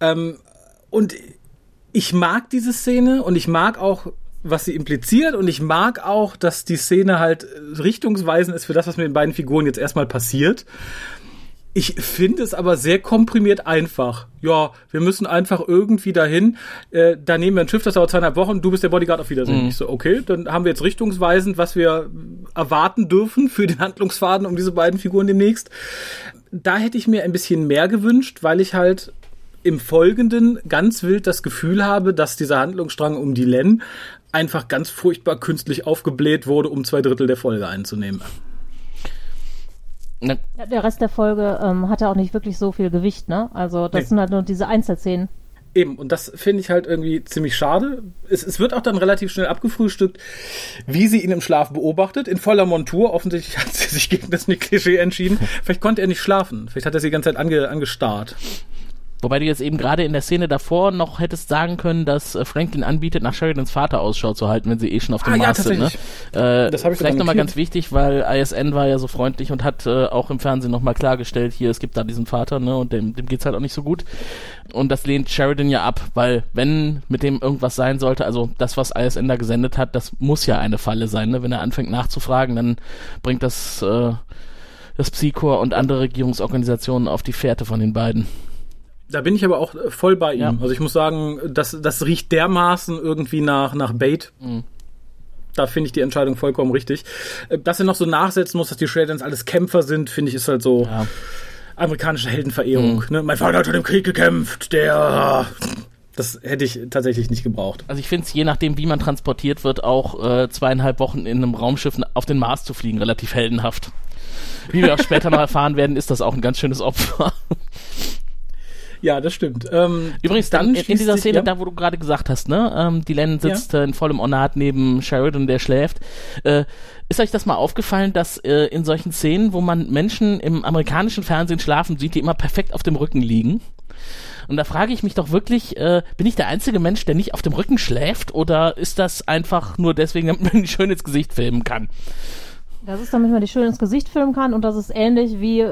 Ähm, und ich mag diese Szene und ich mag auch, was sie impliziert und ich mag auch, dass die Szene halt richtungsweisend ist für das, was mit den beiden Figuren jetzt erstmal passiert. Ich finde es aber sehr komprimiert einfach. Ja, wir müssen einfach irgendwie dahin. Äh, da nehmen wir ein Schiff, das dauert zweieinhalb Wochen. Du bist der Bodyguard auf Wiedersehen. Mhm. Ich so, okay, dann haben wir jetzt richtungsweisend, was wir erwarten dürfen für den Handlungsfaden um diese beiden Figuren demnächst. Da hätte ich mir ein bisschen mehr gewünscht, weil ich halt im Folgenden ganz wild das Gefühl habe, dass dieser Handlungsstrang um die Len einfach ganz furchtbar künstlich aufgebläht wurde, um zwei Drittel der Folge einzunehmen. Na, Ja, der Rest der Folge ähm, hatte auch nicht wirklich so viel Gewicht, ne? Also das Nee. sind halt nur diese Einzelszenen. Eben, und das finde ich halt irgendwie ziemlich schade. Es, es wird auch dann relativ schnell abgefrühstückt, wie sie ihn im Schlaf beobachtet, in voller Montur. Offensichtlich hat sie sich gegen das Klischee entschieden. Vielleicht konnte er nicht schlafen. Vielleicht hat er sie die ganze Zeit ange, angestarrt. Wobei du jetzt eben gerade in der Szene davor noch hättest sagen können, dass äh, Franklin anbietet, nach Sheridans Vater Ausschau zu halten, wenn sie eh schon auf dem Ah, ja, Mars sind. Ne? Äh, Das ich vielleicht nochmal ganz wichtig, weil ISN war ja so freundlich und hat äh, auch im Fernsehen nochmal klargestellt, hier, es gibt da diesen Vater, ne, und dem, dem geht's halt auch nicht so gut. Und das lehnt Sheridan ja ab, weil wenn mit dem irgendwas sein sollte, also das, was ISN da gesendet hat, das muss ja eine Falle sein, ne? Wenn er anfängt nachzufragen, dann bringt das äh, das Psychor und andere Regierungsorganisationen auf die Fährte von den beiden. Da bin ich aber auch äh, voll bei ihm. Ja. Also ich muss sagen, das, das riecht dermaßen irgendwie nach, nach Bait. Mhm. Da finde ich die Entscheidung vollkommen richtig. Äh, Dass er noch so nachsetzen muss, dass die Sheridans alles Kämpfer sind, finde ich, ist halt so Ja. amerikanische Heldenverehrung. Mhm. Ne? Mein Vater hat schon im Krieg gekämpft, der... Das hätte ich tatsächlich nicht gebraucht. Also ich finde es, je nachdem, wie man transportiert wird, auch äh, zweieinhalb Wochen in einem Raumschiff auf den Mars zu fliegen, relativ heldenhaft. Wie wir auch später noch erfahren werden, ist das auch ein ganz schönes Opfer. Ja, das stimmt. Ähm, Übrigens, dann in, in dieser sich- Szene, ja. da wo du gerade gesagt hast, ne, ähm, die Len sitzt äh, in vollem Ornat neben Sheridan, der schläft. Äh, ist euch das mal aufgefallen, dass äh, in solchen Szenen, wo man Menschen im amerikanischen Fernsehen schlafen sieht, die immer perfekt auf dem Rücken liegen? Und da frage ich mich doch wirklich, äh, bin ich der einzige Mensch, der nicht auf dem Rücken schläft, oder ist das einfach nur deswegen, damit man die schön ins Gesicht filmen kann? Das ist, damit man die schön ins Gesicht filmen kann und das ist ähnlich wie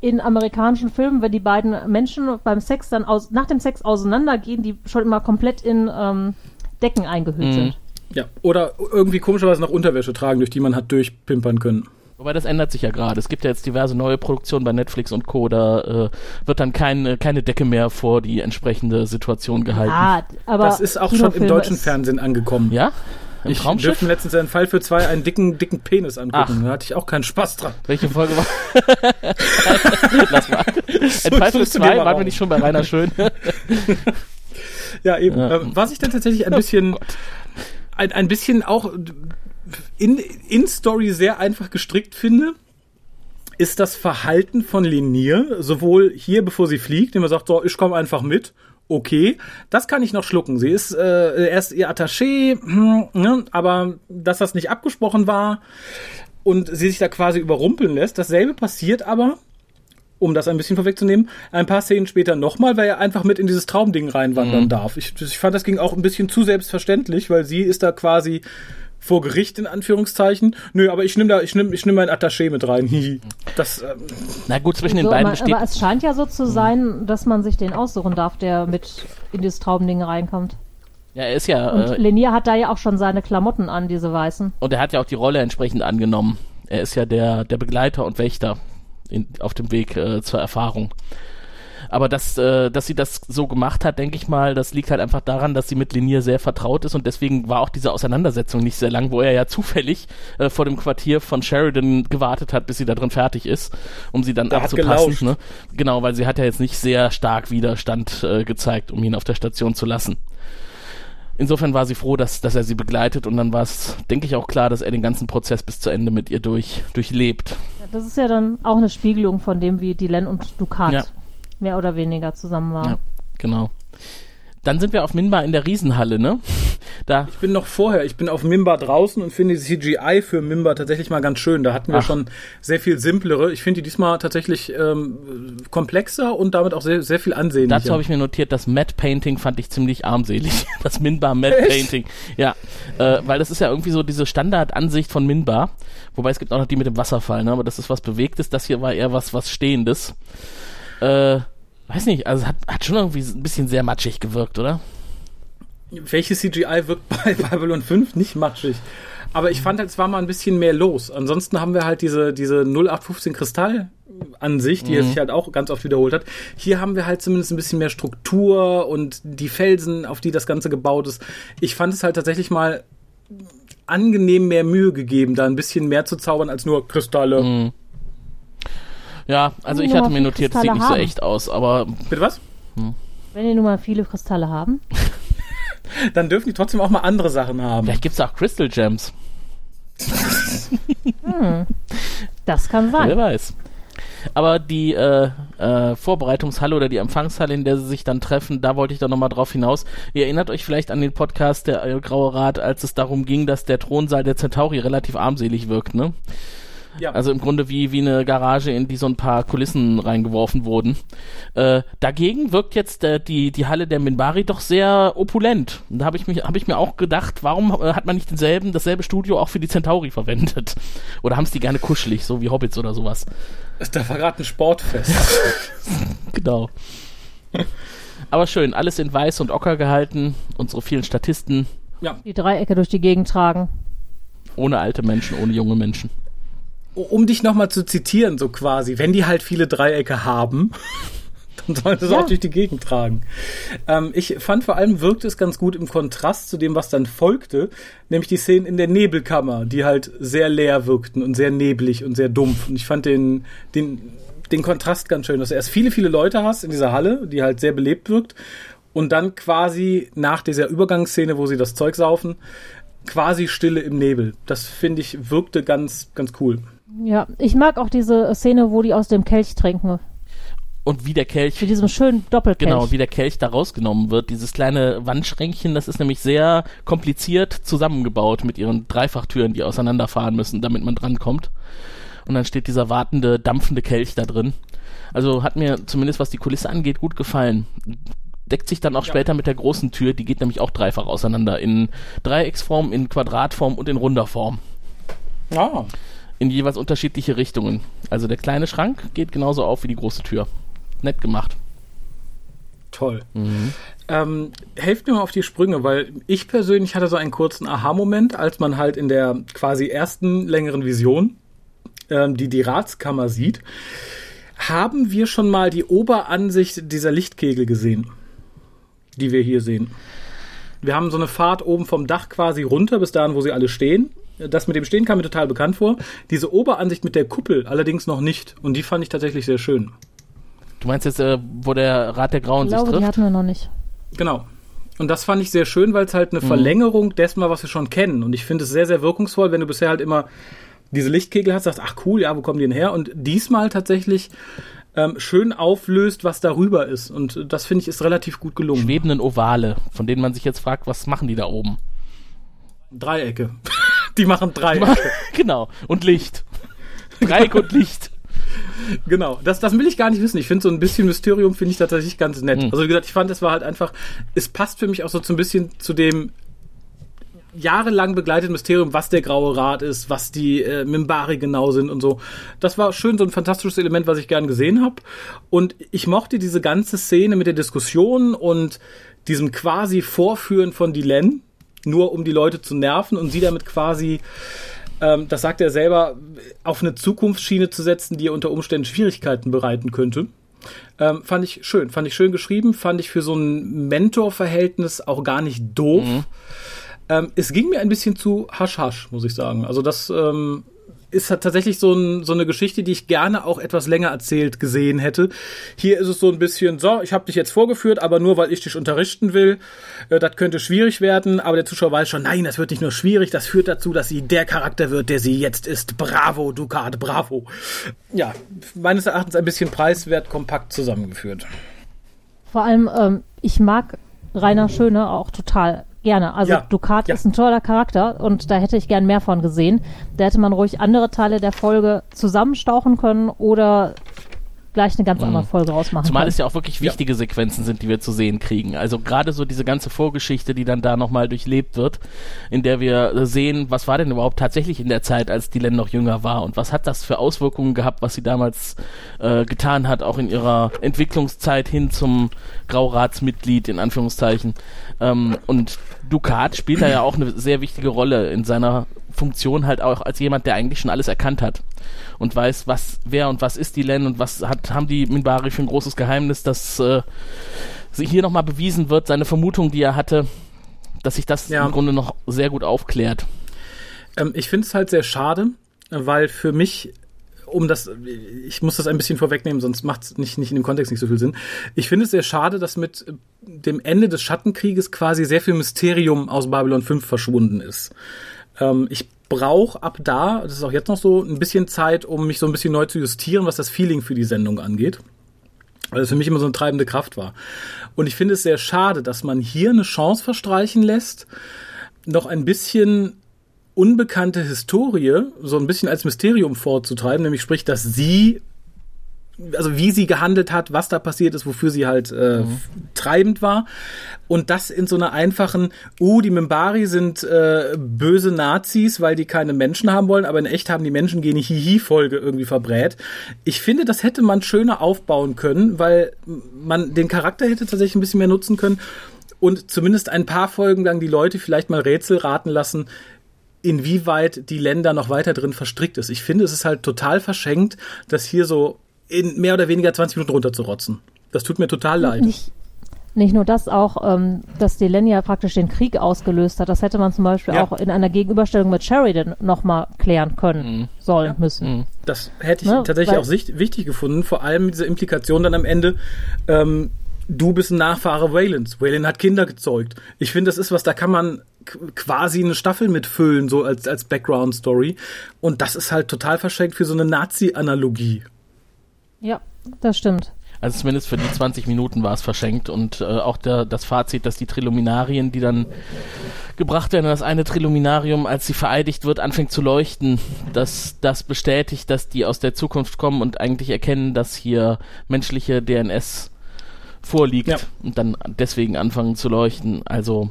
in amerikanischen Filmen, wenn die beiden Menschen beim Sex dann aus, nach dem Sex auseinandergehen, die schon immer komplett in ähm, Decken eingehüllt Mhm. sind. Ja, oder irgendwie komischerweise noch Unterwäsche tragen, durch die man hat durchpimpern können. Wobei das ändert sich ja gerade. Es gibt ja jetzt diverse neue Produktionen bei Netflix und Co. Da äh, wird dann keine, keine Decke mehr vor die entsprechende Situation gehalten. Ah, aber das ist auch schon im deutschen Fernsehen angekommen. Ja? Im Ich Traumschiff? durfte letztens einen Fall für zwei einen dicken, dicken Penis angucken. Ach. Da hatte ich auch keinen Spaß dran. Welche Folge war? Lass mal. Ein Fall für zwei, waren wir nicht schon bei Rainer Schön? Ja, eben. Ja. Ähm, was ich dann tatsächlich ein bisschen, Gott. ein, ein bisschen auch in, in Story sehr einfach gestrickt finde, ist das Verhalten von Lenier, sowohl hier, bevor sie fliegt, indem er sagt, so, ich komme einfach mit. Okay, das kann ich noch schlucken. Sie ist äh, erst ihr Attaché, hm, ne, aber dass das nicht abgesprochen war und sie sich da quasi überrumpeln lässt. Dasselbe passiert aber um das ein bisschen vorwegzunehmen, ein paar Szenen später nochmal, weil er einfach mit in dieses Traumding reinwandern Mhm. darf. Ich, ich fand, das ging auch ein bisschen zu selbstverständlich, weil sie ist da quasi vor Gericht in Anführungszeichen. Nö, aber ich nehme da, ich nehme, ich nehme mein Attaché mit rein. Das, ähm, Na gut, zwischen den So, beiden aber, besteht. aber es scheint ja so zu sein, dass man sich den aussuchen darf, der mit in dieses Traumding reinkommt. Ja, er ist ja. Und Äh, Lenier hat da ja auch schon seine Klamotten an, diese weißen. und er hat ja auch die Rolle entsprechend angenommen. Er ist ja der, der Begleiter und Wächter in, auf dem Weg äh, zur Erfahrung. Aber dass, äh, dass sie das so gemacht hat, denke ich mal, das liegt halt einfach daran, dass sie mit Linier sehr vertraut ist und deswegen war auch diese Auseinandersetzung nicht sehr lang, wo er ja zufällig äh, vor dem Quartier von Sheridan gewartet hat, bis sie da drin fertig ist, um sie dann hat abzupassen. Ne? Genau, weil sie hat ja jetzt nicht sehr stark Widerstand äh, gezeigt, um ihn auf der Station zu lassen. Insofern war sie froh, dass, dass er sie begleitet und dann war es, denke ich, auch klar, dass er den ganzen Prozess bis zu Ende mit ihr durch, durchlebt. Ja, Das ist ja dann auch eine Spiegelung von dem, wie Dylan und Ducat Ja. Mehr oder weniger zusammen waren. Ja, genau. Dann sind wir auf Minbar in der Riesenhalle, ne? Da, ich bin noch vorher, ich bin auf Mimba draußen und finde die CGI für Mimba tatsächlich mal ganz schön. Da hatten wir Ach. schon sehr viel simplere. Ich finde die diesmal tatsächlich ähm, komplexer und damit auch sehr, sehr viel ansehnlicher. dazu habe ich mir notiert, das Matte Painting fand ich ziemlich armselig. Das Minbar Matte? Painting. Ja, äh, weil das ist ja irgendwie so diese Standardansicht von Minbar. Wobei es gibt auch noch die mit dem Wasserfall, ne? Aber das ist was Bewegtes. Das hier war eher was, was Stehendes. Äh, weiß nicht, also hat, hat schon irgendwie ein bisschen sehr matschig gewirkt, oder? Welche CGI wirkt bei Babylon 5 nicht matschig? Aber ich fand halt, es war mal ein bisschen mehr los. Ansonsten haben wir halt diese, diese 0815 Kristall-Ansicht, die er sich halt auch ganz oft wiederholt hat. Hier haben wir halt zumindest ein bisschen mehr Struktur und die Felsen, auf die das Ganze gebaut ist. Ich fand es halt tatsächlich mal angenehm mehr Mühe gegeben, da ein bisschen mehr zu zaubern als nur Kristalle. Ja, also ich hatte mir notiert, es sieht nicht so haben. echt aus, aber Bitte was? Wenn die nun mal viele Kristalle haben. Dann dürfen die trotzdem auch mal andere Sachen haben. vielleicht gibt's auch Crystal Gems. Das kann Wer sein. weiß. Aber die äh, äh, Vorbereitungshalle oder die Empfangshalle, in der sie sich dann treffen, da wollte ich doch nochmal drauf hinaus. Ihr erinnert euch vielleicht an den Podcast der äh, Graue Rat, als es darum ging, dass der Thronsaal der Centauri relativ armselig wirkt, ne? Ja. Also im Grunde wie, wie eine Garage, in die so ein paar Kulissen reingeworfen wurden. Äh, dagegen wirkt jetzt äh, die, die Halle der Minbari doch sehr opulent. Und da habe ich, mich- hab ich mir auch gedacht, warum äh, hat man nicht denselben, dasselbe Studio auch für die Centauri verwendet? Oder haben es die gerne kuschelig, so wie Hobbits oder sowas? Da war gerade ein Sportfest. Genau. Aber schön, alles in weiß und ocker gehalten. Unsere vielen Statisten, ja. Die Dreiecke durch die Gegend tragen. ohne alte Menschen, ohne junge Menschen. Um dich nochmal zu zitieren, so quasi, wenn die halt viele Dreiecke haben, dann sollen sie es Ja. auch durch die Gegend tragen. Ähm, ich fand vor allem wirkte es ganz gut im Kontrast zu dem, was dann folgte, nämlich die Szenen in der Nebelkammer, die halt sehr leer wirkten und sehr neblig und sehr dumpf. Und ich fand den, den, den Kontrast ganz schön, dass du erst viele, viele Leute hast in dieser Halle, die halt sehr belebt wirkt, und dann quasi nach dieser Übergangsszene, wo sie das Zeug saufen, quasi Stille im Nebel. Das finde ich wirkte ganz, ganz cool. Ja, ich mag auch diese Szene, wo die aus dem Kelch trinken. Und wie der Kelch Mit diesem schönen Doppelkelch. Genau, wie der Kelch da rausgenommen wird. Dieses kleine Wandschränkchen, das ist nämlich sehr kompliziert zusammengebaut mit ihren Dreifachtüren, die auseinanderfahren müssen, damit man drankommt. Und dann steht dieser wartende, dampfende Kelch da drin. Also hat mir zumindest was die Kulisse angeht gut gefallen. Deckt sich dann auch später mit der großen Tür, die geht nämlich auch dreifach auseinander. In Dreiecksform, in Quadratform und in runder Form. Ah. In jeweils unterschiedliche Richtungen. Also der kleine Schrank geht genauso auf wie die große Tür. Nett gemacht. Toll. Ähm, helft mir mal auf die Sprünge, weil ich persönlich hatte so einen kurzen Aha-Moment, als man halt in der quasi ersten längeren Vision ähm, die, die Ratskammer sieht. Haben wir schon mal die Oberansicht dieser Lichtkegel gesehen, die wir hier sehen? Wir haben so eine Fahrt oben vom Dach quasi runter bis dahin, wo sie alle stehen. Das mit dem Stehen kam mir total bekannt vor. Diese Oberansicht mit der Kuppel allerdings noch nicht. Und die fand ich tatsächlich sehr schön. Du meinst jetzt, äh, wo der Rat der Grauen Ich sich glaube, die trifft? hatten wir noch nicht. Genau. Und das fand ich sehr schön, weil es halt eine Verlängerung dessen war, was wir schon kennen. Und ich finde es sehr, sehr wirkungsvoll, wenn du bisher halt immer diese Lichtkegel hast, sagst, ach cool, ja, wo kommen die denn her? Und diesmal tatsächlich ähm, schön auflöst, was darüber ist. Und das finde ich ist relativ gut gelungen. Schwebenden Ovale, von denen man sich jetzt fragt, was machen die da oben? Dreiecke. Die machen Dreiecke. genau. Und Licht. Dreieck und Licht. Genau, das, das will ich gar nicht wissen. Ich finde so ein bisschen Mysterium finde ich tatsächlich ganz nett. Mhm. Also wie gesagt, ich fand, es war halt einfach, es passt für mich auch so so ein bisschen zu dem jahrelang begleiteten Mysterium, was der Graue Rat ist, was die äh, Mimbari genau sind und so. Das war schön, so ein fantastisches Element, was ich gern gesehen habe. Und ich mochte diese ganze Szene mit der Diskussion und diesem quasi Vorführen von Dylan, nur um die Leute zu nerven und sie damit quasi ähm, das sagt er selber, auf eine Zukunftsschiene zu setzen, die ihr unter Umständen Schwierigkeiten bereiten könnte. Ähm, fand ich schön, fand ich schön geschrieben, fand ich für so ein Mentor-Verhältnis auch gar nicht doof. Ähm, es ging mir ein bisschen zu hasch-hasch, muss ich sagen. Also das ähm, ist tatsächlich so, ein, so eine Geschichte, die ich gerne auch etwas länger erzählt gesehen hätte. Hier ist es so ein bisschen, so, ich habe dich jetzt vorgeführt, aber nur weil ich dich unterrichten will. Äh, das könnte schwierig werden, aber der Zuschauer weiß schon, nein, das wird nicht nur schwierig, das führt dazu, dass sie der Charakter wird, der sie jetzt ist. Bravo, Ducat, bravo. Ja, meines Erachtens ein bisschen preiswert kompakt zusammengeführt. Vor allem, ähm, ich mag Rainer Schöne auch total gerne. Also Ja, Ducat ja. ist ein toller Charakter und da hätte ich gern mehr von gesehen. Da hätte man ruhig andere Teile der Folge zusammenstauchen können oder gleich eine ganz andere Folge rausmachen Zumal können. es ja auch wirklich wichtige Sequenzen sind, die wir zu sehen kriegen. Also gerade so diese ganze Vorgeschichte, die dann da nochmal durchlebt wird, in der wir sehen, was war denn überhaupt tatsächlich in der Zeit, als Dylan noch jünger war und was hat das für Auswirkungen gehabt, was sie damals äh, getan hat, auch in ihrer Entwicklungszeit hin zum Grauratsmitglied, in Anführungszeichen. Ähm, und Ducat spielt da ja auch eine sehr wichtige Rolle in seiner Funktion halt auch als jemand, der eigentlich schon alles erkannt hat und weiß, was, wer und was ist die Len und was hat, haben die Minbari für ein großes Geheimnis, dass äh, sich hier nochmal bewiesen wird, seine Vermutung, die er hatte, dass sich das Ja. im Grunde noch sehr gut aufklärt. Ähm, ich finde es halt sehr schade, weil für mich, um das, ich muss das ein bisschen vorwegnehmen, sonst macht es nicht, nicht in dem Kontext nicht so viel Sinn. Ich finde es sehr schade, dass mit dem Ende des Schattenkrieges quasi sehr viel Mysterium aus Babylon 5 verschwunden ist. Ähm, ich brauche ab da, das ist auch jetzt noch so, ein bisschen Zeit, um mich so ein bisschen neu zu justieren, was das Feeling für die Sendung angeht. Weil es für mich immer so eine treibende Kraft war. Und ich finde es sehr schade, dass man hier eine Chance verstreichen lässt, noch ein bisschen unbekannte Historie so ein bisschen als Mysterium vorzutreiben, nämlich sprich, dass sie, also wie sie gehandelt hat, was da passiert ist, wofür sie halt äh, treibend war. Und das in so einer einfachen, uh, die Mimbari sind äh, böse Nazis, weil die keine Menschen haben wollen, aber in echt haben die Menschen gene Hihi-Folge irgendwie verbrät. Ich finde, das hätte man schöner aufbauen können, weil man den Charakter hätte tatsächlich ein bisschen mehr nutzen können und zumindest ein paar Folgen lang die Leute vielleicht mal Rätsel raten lassen, inwieweit die Länder noch weiter drin verstrickt ist. Ich finde, es ist halt total verschenkt, das hier so in mehr oder weniger 20 Minuten runterzurotzen. Das tut mir total leid. Nicht, nicht nur das, auch, ähm, dass Delenn ja praktisch den Krieg ausgelöst hat. Das hätte man zum Beispiel Ja. auch in einer Gegenüberstellung mit Sheridan nochmal klären können, sollen, müssen. Das hätte ich Ne, tatsächlich weil- auch wichtig gefunden, vor allem diese Implikation dann am Ende, ähm, du bist ein Nachfahre Waylons. Wayland hat Kinder gezeugt. Ich finde, das ist was, da kann man quasi eine Staffel mitfüllen, so als, als Background-Story. Und das ist halt total verschenkt für so eine Nazi-Analogie. Ja, das stimmt. Also zumindest für die 20 Minuten war es verschenkt und äh, auch der, das Fazit, dass die Triluminarien, die dann gebracht werden, das eine Triluminarium, als sie vereidigt wird, anfängt zu leuchten, dass das bestätigt, dass die aus der Zukunft kommen und eigentlich erkennen, dass hier menschliche DNS vorliegt Ja. und dann deswegen anfangen zu leuchten. Also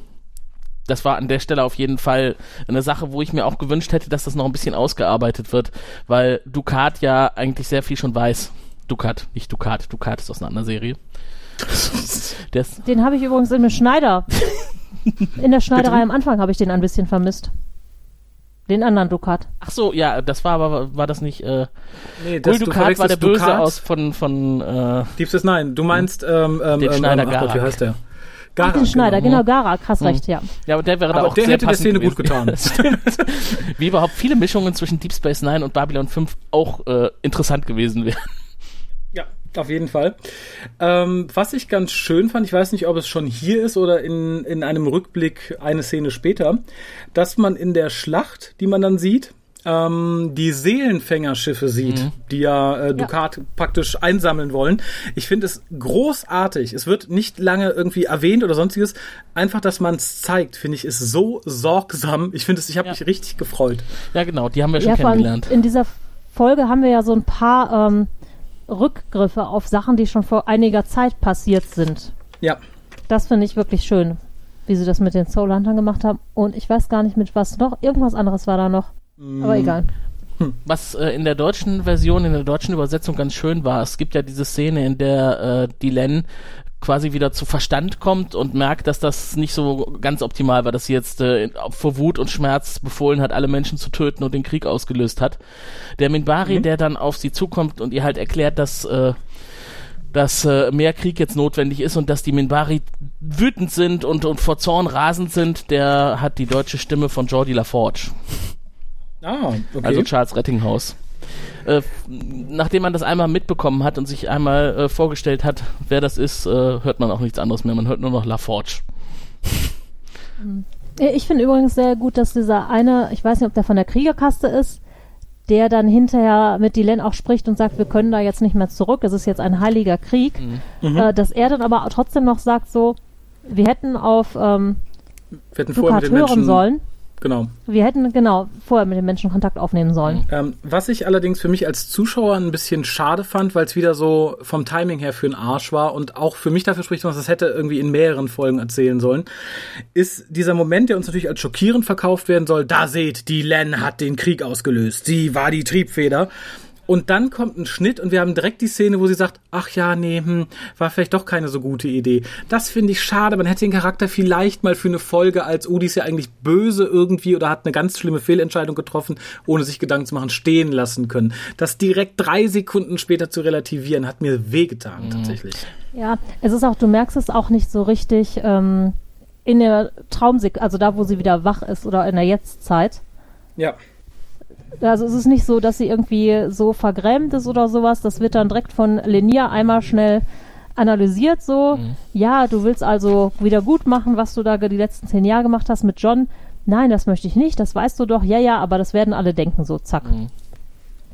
das war an der Stelle auf jeden Fall eine Sache, wo ich mir auch gewünscht hätte, dass das noch ein bisschen ausgearbeitet wird, weil Ducat ja eigentlich sehr viel schon weiß. Ducat, nicht Ducat. Ducat ist aus einer anderen Serie. Der ist, Den habe ich übrigens in dem Schneider. In der Schneiderei am Anfang habe ich den ein bisschen vermisst. Den anderen Ducat. ach so, ja, das war aber, war das nicht, äh, Nee, Gul Ducat war der Böse Ducat. aus von, von, äh, Deep Space Nine. Du meinst ähm, ähm, Den ähm, Schneider ähm, Gott, wie Garak. heißt der? Garak, den Schneider, genau, Garak, hast Mhm. recht, ja. ja, aber der wäre da Aber auch der sehr hätte der Szene gut gewesen. getan. Das stimmt. Wie überhaupt viele Mischungen zwischen Deep Space Nine und Babylon 5 auch äh, interessant gewesen wären. Ja, auf jeden Fall. Ähm, was ich ganz schön fand, ich weiß nicht, ob es schon hier ist oder in, in einem Rückblick eine Szene später, dass man in der Schlacht, die man dann sieht, ähm, die Seelenfängerschiffe sieht, Mhm. die ja äh, Ducat praktisch einsammeln wollen. Ich finde es großartig. Es wird nicht lange irgendwie erwähnt oder sonstiges. Einfach, dass man es zeigt, finde ich, ist so sorgsam. Ich finde es, ich habe Ja. mich richtig gefreut. Ja, genau, die haben wir schon Ja, kennengelernt. in dieser Folge haben wir ja so ein paar ähm, Rückgriffe auf Sachen, die schon vor einiger Zeit passiert sind. Ja. Das finde ich wirklich schön, wie sie das mit den Soul Huntern gemacht haben. Und ich weiß gar nicht mit was noch. Irgendwas anderes war da noch. Aber egal. Was äh, in der deutschen Version, in der deutschen Übersetzung ganz schön war, es gibt ja diese Szene, in der äh, die Len quasi wieder zu Verstand kommt und merkt, dass das nicht so ganz optimal war, dass sie jetzt äh, vor Wut und Schmerz befohlen hat, alle Menschen zu töten und den Krieg ausgelöst hat. Der Minbari, der dann auf sie zukommt und ihr halt erklärt, dass äh, dass äh, mehr Krieg jetzt notwendig ist und dass die Minbari wütend sind und, und vor Zorn rasend sind, der hat die deutsche Stimme von Jordi LaForge. Ah, okay. Also Charles Rettinghaus. Äh, nachdem man das einmal mitbekommen hat und sich einmal äh, vorgestellt hat, wer das ist, äh, hört man auch nichts anderes mehr. Man hört nur noch LaForge. Ich finde übrigens sehr gut, dass dieser eine, ich weiß nicht, ob der von der Kriegerkaste ist, der dann hinterher mit Dylan auch spricht und sagt, wir können da jetzt nicht mehr zurück, es ist jetzt ein heiliger Krieg, Mhm. äh, dass er dann aber trotzdem noch sagt so, wir hätten auf ähm, wir hätten vorher Dukat mit den hören Menschen, sollen, Genau. wir hätten genau vorher mit den Menschen Kontakt aufnehmen sollen. Ähm, was ich allerdings für mich als Zuschauer ein bisschen schade fand, weil es wieder so vom Timing her für einen Arsch war und auch für mich dafür spricht, dass es hätte irgendwie in mehreren Folgen erzählen sollen, ist dieser Moment, der uns natürlich als schockierend verkauft werden soll. Da seht, die Len hat den Krieg ausgelöst. Sie war die Triebfeder. Und dann kommt ein Schnitt und wir haben direkt die Szene, wo sie sagt, ach ja, nee, hm, war vielleicht doch keine so gute Idee. Das finde ich schade. Man hätte den Charakter vielleicht mal für eine Folge als, oh, die ist ja eigentlich böse irgendwie oder hat eine ganz schlimme Fehlentscheidung getroffen, ohne sich Gedanken zu machen, stehen lassen können. Das direkt drei Sekunden später zu relativieren, hat mir wehgetan, tatsächlich. Ja, es ist auch, du merkst es auch nicht so richtig ähm, in der Traumsek, also da, wo sie wieder wach ist oder in der Jetztzeit. Ja. Also es ist nicht so, dass sie irgendwie so vergrämt ist oder sowas. Das wird dann direkt von Lenia einmal schnell analysiert so. Ja, du willst also wieder gut machen, was du da die letzten zehn Jahre gemacht hast mit John. Nein, das möchte ich nicht, das weißt du doch. Ja, ja, aber das werden alle denken so, zack.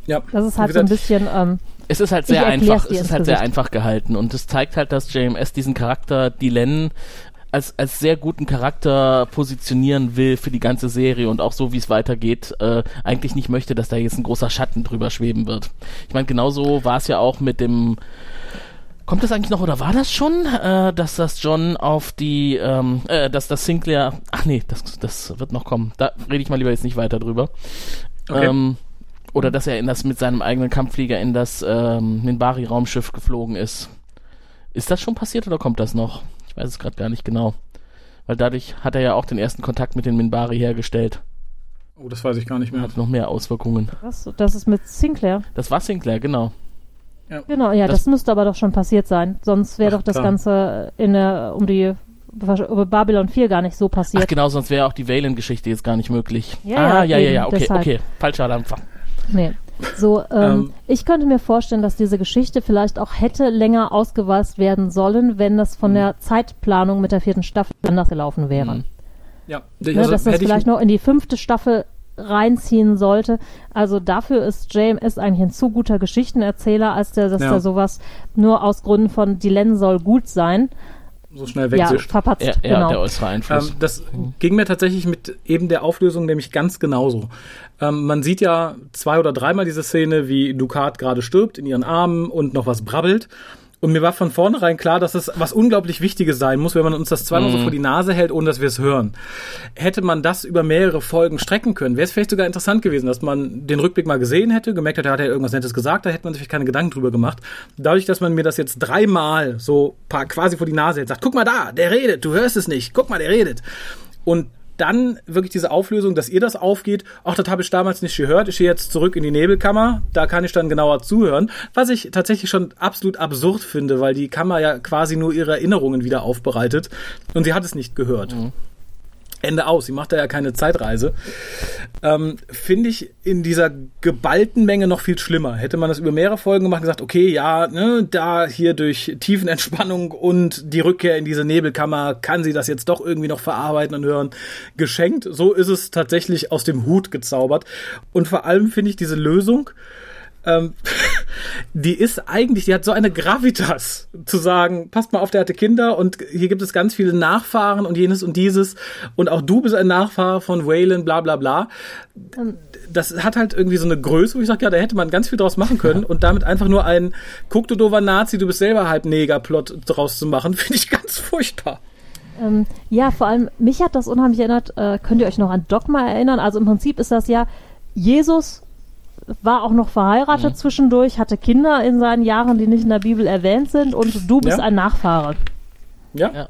Ja. Das ist halt so ein gesagt, bisschen, ähm, Es ist halt sehr einfach, es ist halt sehr Gesicht. einfach gehalten und es zeigt halt, dass JMS diesen Charakter Dylan als, als sehr guten Charakter positionieren will für die ganze Serie und auch so, wie es weitergeht, äh, eigentlich nicht möchte, dass da jetzt ein großer Schatten drüber schweben wird. Ich meine, genauso war es ja auch mit dem Kommt das eigentlich noch oder war das schon, äh, dass das John auf die, ähm, äh, dass das Sinclair, ach nee, das, das wird noch kommen. Da rede ich mal lieber jetzt nicht weiter drüber. Okay. Ähm, oder dass er in das mit seinem eigenen Kampfflieger in das ähm, Minbari-Raumschiff geflogen ist. Ist das schon passiert oder kommt das noch? Ich weiß es gerade gar nicht genau. Weil dadurch hat er ja auch den ersten Kontakt mit den Minbari hergestellt. Oh, das weiß ich gar nicht mehr. Hat noch mehr Auswirkungen. was, das ist mit Sinclair. Das war Sinclair, genau. Genau, ja, Das- das, müsste aber doch schon passiert sein. Sonst wäre Ach, doch das klar. Ganze in der, um die über Babylon 4 gar nicht so Ach passiert. genau, sonst wäre auch die Valen-Geschichte jetzt gar nicht möglich. Ja, ah, ja, ja, ja, ja, okay, deshalb. okay. Falscher Dampfer. Nee. So, ähm, Ähm. ich könnte mir vorstellen, dass diese Geschichte vielleicht auch hätte länger ausgewalzt werden sollen, wenn das von der Zeitplanung mit der vierten Staffel anders gelaufen wäre. Mhm. Ja. Ne, Also, dass das vielleicht noch in die fünfte Staffel reinziehen sollte. Also dafür ist JMS eigentlich ein zu guter Geschichtenerzähler, als der, dass Ja. der sowas nur aus Gründen von Dylan soll gut sein, so schnell ja, wegsischt. verpatzt. Ja, ja genau. der äußere Einfluss. Ähm, das ging mir tatsächlich mit eben der Auflösung nämlich ganz genauso. Ähm, man sieht ja zwei oder dreimal diese Szene, wie Ducat gerade stirbt in ihren Armen und noch was brabbelt. Und mir war von vornherein klar, dass es was unglaublich Wichtiges sein muss, wenn man uns das zweimal so vor die Nase hält, ohne dass wir es hören. Hätte man das über mehrere Folgen strecken können, wäre es vielleicht sogar interessant gewesen, dass man den Rückblick mal gesehen hätte, gemerkt hätte, er hat ja irgendwas Nettes gesagt, da hätte man sich keine Gedanken drüber gemacht. Dadurch, dass man mir das jetzt dreimal so quasi vor die Nase hält, sagt, guck mal da, der redet, du hörst es nicht, guck mal, der redet. Und dann wirklich diese Auflösung, dass ihr das aufgeht, ach, das habe ich damals nicht gehört, ich gehe jetzt zurück in die Nebelkammer, da kann ich dann genauer zuhören, was ich tatsächlich schon absolut absurd finde, weil die Kammer ja quasi nur ihre Erinnerungen wieder aufbereitet. Und sie hat es nicht gehört. Ende aus, sie macht da ja keine Zeitreise. Ähm, Finde ich in dieser geballten Menge noch viel schlimmer. Hätte man das über mehrere Folgen gemacht und gesagt, okay, ja, ne, da hier durch Tiefenentspannung und die Rückkehr in diese Nebelkammer kann sie das jetzt doch irgendwie noch verarbeiten und hören. Geschenkt. So ist es tatsächlich aus dem Hut gezaubert. Und vor allem finde ich diese Lösung, ähm, die ist eigentlich, die hat so eine Gravitas zu sagen, passt mal auf, der hatte Kinder und hier gibt es ganz viele Nachfahren und jenes und dieses und auch du bist ein Nachfahre von Waylon, bla bla bla. Das hat halt irgendwie so eine Größe, wo ich sage, ja, da hätte man ganz viel draus machen können und damit einfach nur ein guck du dover Nazi, du bist selber halb Neger-Plot draus zu machen, finde ich ganz furchtbar. Ähm, ja, vor allem, mich hat das unheimlich erinnert, äh, könnt ihr euch noch an Dogma erinnern? Also im Prinzip ist das ja, Jesus war auch noch verheiratet Mhm. zwischendurch, hatte Kinder in seinen Jahren, die nicht in der Bibel erwähnt sind und du bist Ja. ein Nachfahre. Ja, Ja.